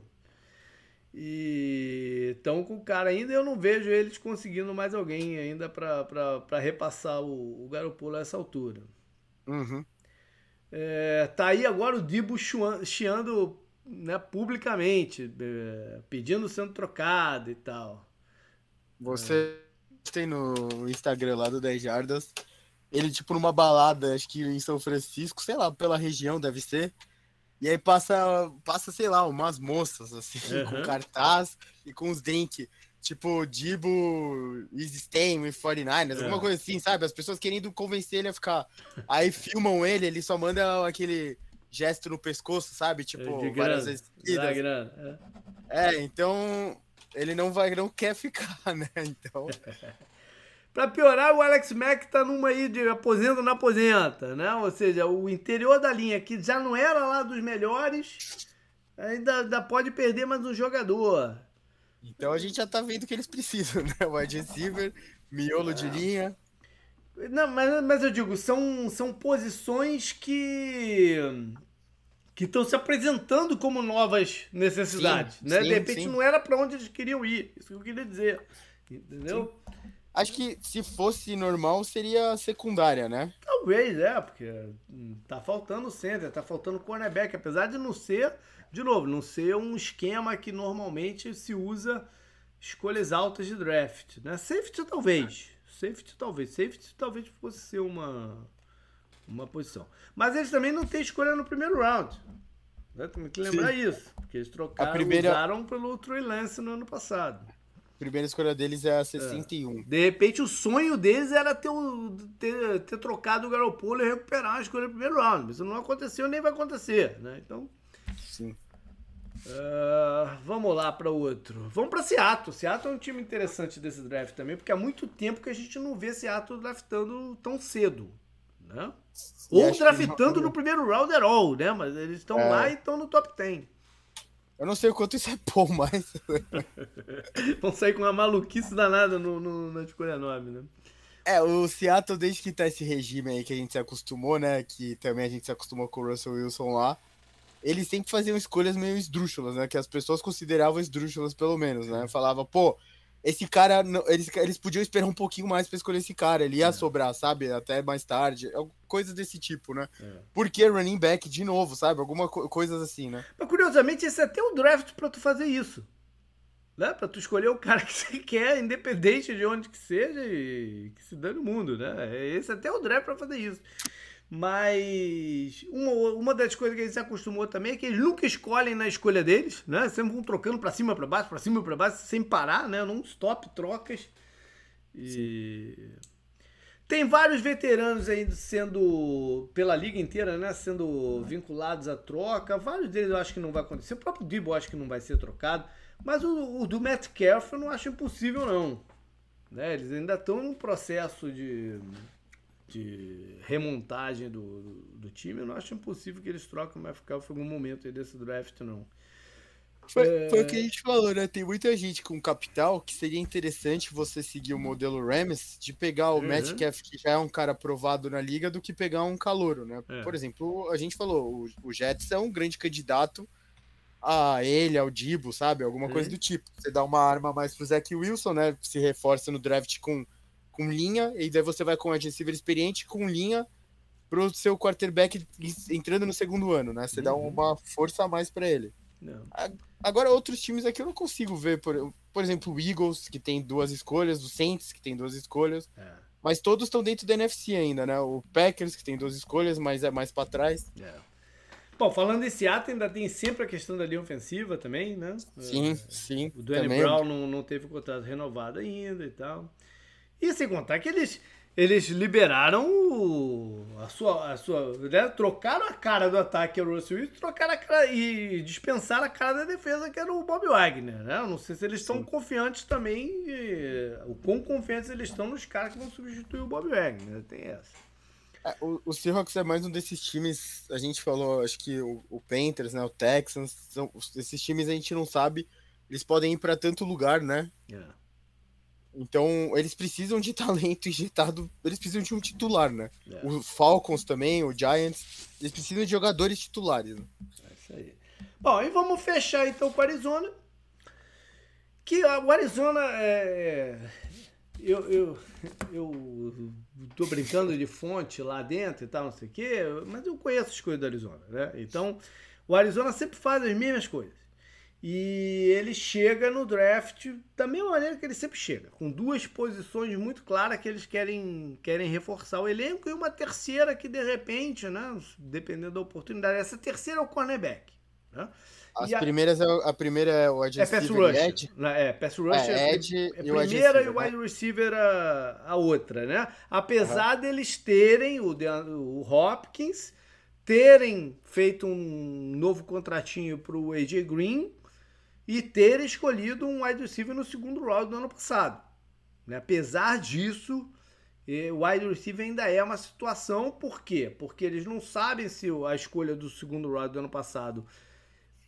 E estão com o cara ainda. Eu não vejo eles conseguindo mais alguém ainda para repassar o, o Garopolo a essa altura. Uhum. É, tá aí agora o Dibo chiando né, publicamente, é, pedindo sendo trocado e tal. Você é. tem no Instagram lá do 10 Jardas, ele tipo numa balada, acho que em São Francisco, sei lá, pela região deve ser. E aí passa, passa sei lá, umas moças assim, uhum. com cartaz e com os drinks. Tipo, Dibo staying with 49ers, alguma é. coisa assim, sabe? As pessoas querendo convencer ele a ficar. Aí filmam ele, ele só manda aquele gesto no pescoço, sabe? Tipo, de várias vezes. É. é, então ele não vai, não quer ficar, né? Então. Para piorar, o Alex Mack tá numa aí de aposenta na aposenta, né? Ou seja, o interior da linha que já não era lá dos melhores, ainda, ainda pode perder mais um jogador. Então a gente já tá vendo o que eles precisam, né? Wide receiver, miolo é. de linha. Não, mas, mas eu digo, são, são posições que que estão se apresentando como novas necessidades, sim, né? Sim, de repente sim. não era para onde eles queriam ir, isso que eu queria dizer, entendeu? Acho que se fosse normal seria secundária, né? Talvez, é, porque hum, tá faltando center, tá faltando cornerback, apesar de não ser, de novo, não ser um esquema que normalmente se usa escolhas altas de draft, né? Safety talvez, Safety talvez. Safety talvez fosse ser uma, uma posição. Mas eles também não têm escolha no primeiro round. Né? Tem que lembrar Sim. isso. Porque eles trocaram, a primeira... usaram pelo Trey Lance no ano passado. A primeira escolha deles é a 61. É. De repente, o sonho deles era ter, ter, ter trocado o Garoppolo e recuperar a escolha no primeiro round. Isso não aconteceu nem vai acontecer. Né? Então. Sim. Uh, vamos lá para outro. Vamos para Seattle. Seattle é um time interessante desse draft também, porque há muito tempo que a gente não vê Seattle draftando tão cedo. Né? Ou draftando no primeiro round at all, né? Mas eles estão é... lá e estão no top 10. Eu não sei o quanto isso é bom, mas. Vão sair com uma maluquice danada no, no, na escolha 9, né? É, o Seattle, desde que tá esse regime aí que a gente se acostumou, né? Que também a gente se acostumou com o Russell Wilson lá eles sempre faziam escolhas meio esdrúxulas, né? Que as pessoas consideravam esdrúxulas, pelo menos, né? Falava, pô, esse cara, eles, eles podiam esperar um pouquinho mais para escolher esse cara, ele ia é. sobrar, sabe? Até mais tarde, é coisa desse tipo, né? É. Porque running back de novo, sabe? Alguma co coisas assim, né? Mas curiosamente, esse é até o draft para tu fazer isso. Né? Pra tu escolher o cara que você quer, independente de onde que seja e que se dane o mundo, né? Esse é até o draft para fazer isso. Mas uma, uma das coisas que a gente se acostumou também é que eles nunca escolhem na escolha deles, né? Sempre vão trocando para cima, para baixo, para cima, para baixo, sem parar, né? Não stop trocas. E Sim. tem vários veteranos aí sendo pela liga inteira, né? Sendo vinculados à troca. Vários deles eu acho que não vai acontecer. O próprio Debo eu acho que não vai ser trocado. Mas o, o do Matt Kerf eu não acho impossível não. Né? Eles ainda estão num processo de de remontagem do, do, do, time, eu não acho impossível que eles troquem o Metcalf em algum momento aí desse draft, não. Foi, é... foi, o que a gente falou, né? Tem muita gente com capital que seria interessante você seguir o modelo Rams de pegar o uhum. Metcalf, que já é um cara aprovado na liga, do que pegar um calouro, né? É. Por exemplo, a gente falou, o, o Jets é um grande candidato a ele, ao Dibo, sabe? Alguma uhum. coisa do tipo. Você dá uma arma mais pro Zach Wilson, né? Se reforça no draft com com linha, e daí você vai com um receiver experiente com linha pro seu quarterback entrando no segundo ano, né? Você uhum. dá uma força a mais para ele. Não. Agora, outros times aqui eu não consigo ver, por, por exemplo, o Eagles, que tem duas escolhas, o Saints, que tem duas escolhas, é. mas todos estão dentro da NFC ainda, né? O Packers, que tem duas escolhas, mas é mais para trás. É. Bom, falando desse ato, ainda tem sempre a questão da linha ofensiva também, né? Sim, é, sim. O Dwayne Brown não, não teve o contrato renovado ainda e tal. E sem contar que eles, eles liberaram o, a sua. A sua né? Trocaram a cara do ataque que era o Russell Wilson trocaram a cara, e dispensaram a cara da defesa que era o Bob Wagner. Né? Eu não sei se eles estão confiantes também. O quão confiantes eles estão nos caras que vão substituir o Bob Wagner. Né? Tem essa. É, o, o Seahawks é mais um desses times, a gente falou, acho que o, o Panthers, né, o Texans, são, esses times a gente não sabe, eles podem ir para tanto lugar, né? Yeah. Então, eles precisam de talento injetado, eles precisam de um titular, né? É. O Falcons também, o Giants, eles precisam de jogadores titulares. Né? É isso aí. Bom, e vamos fechar então com o Arizona. Que o Arizona é, eu, eu, eu tô brincando de fonte lá dentro e tal, não sei o quê, mas eu conheço as coisas do Arizona, né? Então, o Arizona sempre faz as mesmas coisas. E ele chega no draft da mesma maneira que ele sempre chega, com duas posições muito claras que eles querem, querem reforçar o elenco e uma terceira que de repente, né, dependendo da oportunidade, essa terceira é o cornerback. Né? As a, primeiras, é a primeira é o wide é pass rush, Ed. É, pass rush é, é, Ed é a primeira e o wide receiver a, a outra, né? Apesar uhum. deles terem o, o Hopkins, terem feito um novo contratinho para o AJ Green e ter escolhido um wide receiver no segundo round do ano passado. Né? Apesar disso, o wide receiver ainda é uma situação, por quê? Porque eles não sabem se a escolha do segundo round do ano passado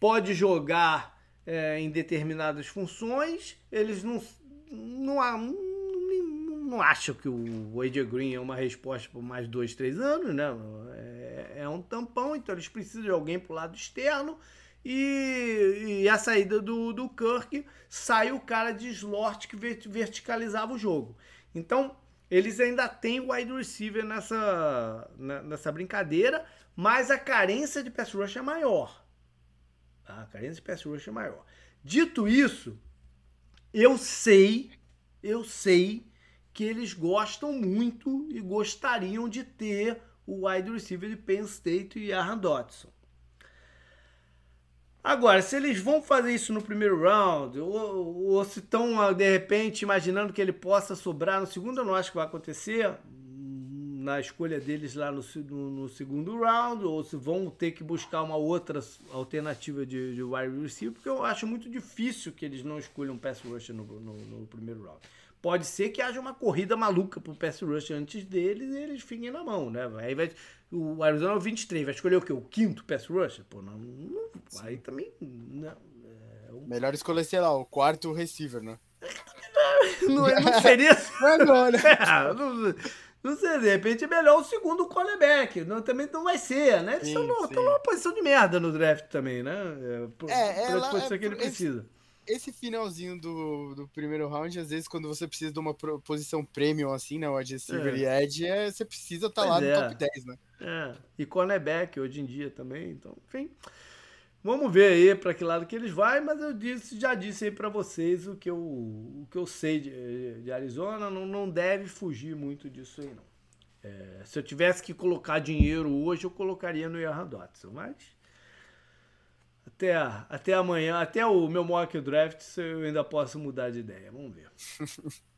pode jogar é, em determinadas funções, eles não, não, não, não acham que o AJ Green é uma resposta por mais dois, três anos, né? É, é um tampão, então eles precisam de alguém para o lado externo. E, e, a saída do, do Kirk sai o cara de slot que verticalizava o jogo. Então, eles ainda têm o wide receiver nessa, nessa brincadeira, mas a carência de pass rush é maior. A carência de pass rush é maior. Dito isso, eu sei, eu sei que eles gostam muito e gostariam de ter o wide receiver de Penn State e Aaron Dodson. Agora, se eles vão fazer isso no primeiro round, ou, ou se estão de repente imaginando que ele possa sobrar no segundo, eu não acho que vai acontecer na escolha deles lá no, no, no, segundo round, ou se vão ter que buscar uma outra alternativa de, de wide receiver, porque eu acho muito difícil que eles não escolham pass rush no, no, no, primeiro round. Pode ser que haja uma corrida maluca pro pass rush antes deles e eles fiquem na mão, né? Aí vai, o Arizona é o 23, vai escolher o quê? O quinto pass rush? Pô, não, não aí também... Não, é, o... Melhor escolher, sei lá, o quarto receiver, né? Não, não seria... Agora. É, não, não sei, de repente é melhor o segundo cornerback. Não, também não vai ser, né? Eles estão numa posição de merda no draft também, né? É, por, é, ela, posição é, que ele precisa. Esse finalzinho do, do primeiro round, às vezes, quando você precisa de uma posição premium, assim, né? O wide receiver é. e edge, é, você precisa estar tá lá no é. top 10, né? É. E cornerback hoje em dia também, então, enfim. Vamos ver aí para que lado que eles vão, mas eu disse, já disse aí para vocês o que eu, o que eu sei de, de Arizona, não, não deve fugir muito disso aí não. É, se eu tivesse que colocar dinheiro hoje, eu colocaria no Johan Dotson, mas até, até amanhã, até o meu mock draft, eu ainda posso mudar de ideia, vamos ver.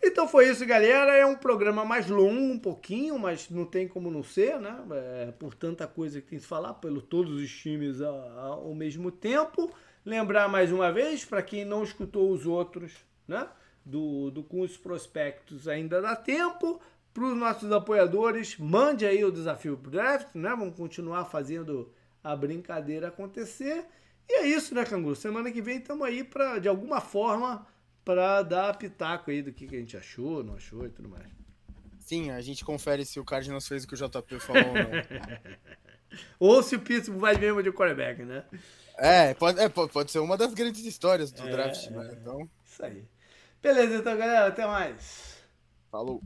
Então foi isso, galera. É um programa mais longo, um pouquinho, mas não tem como não ser, né? É, por tanta coisa que tem que falar, pelo todos os times ao, ao mesmo tempo. Lembrar mais uma vez, para quem não escutou os outros, né? Do, do com os prospectos ainda dá tempo. Para os nossos apoiadores, mande aí o desafio pro draft, né? Vamos continuar fazendo a brincadeira acontecer. E é isso, né, Canguru? Semana que vem estamos aí para, de alguma forma, para dar pitaco aí do que, que a gente achou, não achou e tudo mais. Sim, a gente confere se o Cardinals fez o que o JP falou ou não. ou se o Pittsburgh vai mesmo de quarterback, né? É pode, é, pode ser uma das grandes histórias do é, draft, né? Então... Isso aí. Beleza, então, galera. Até mais. Falou.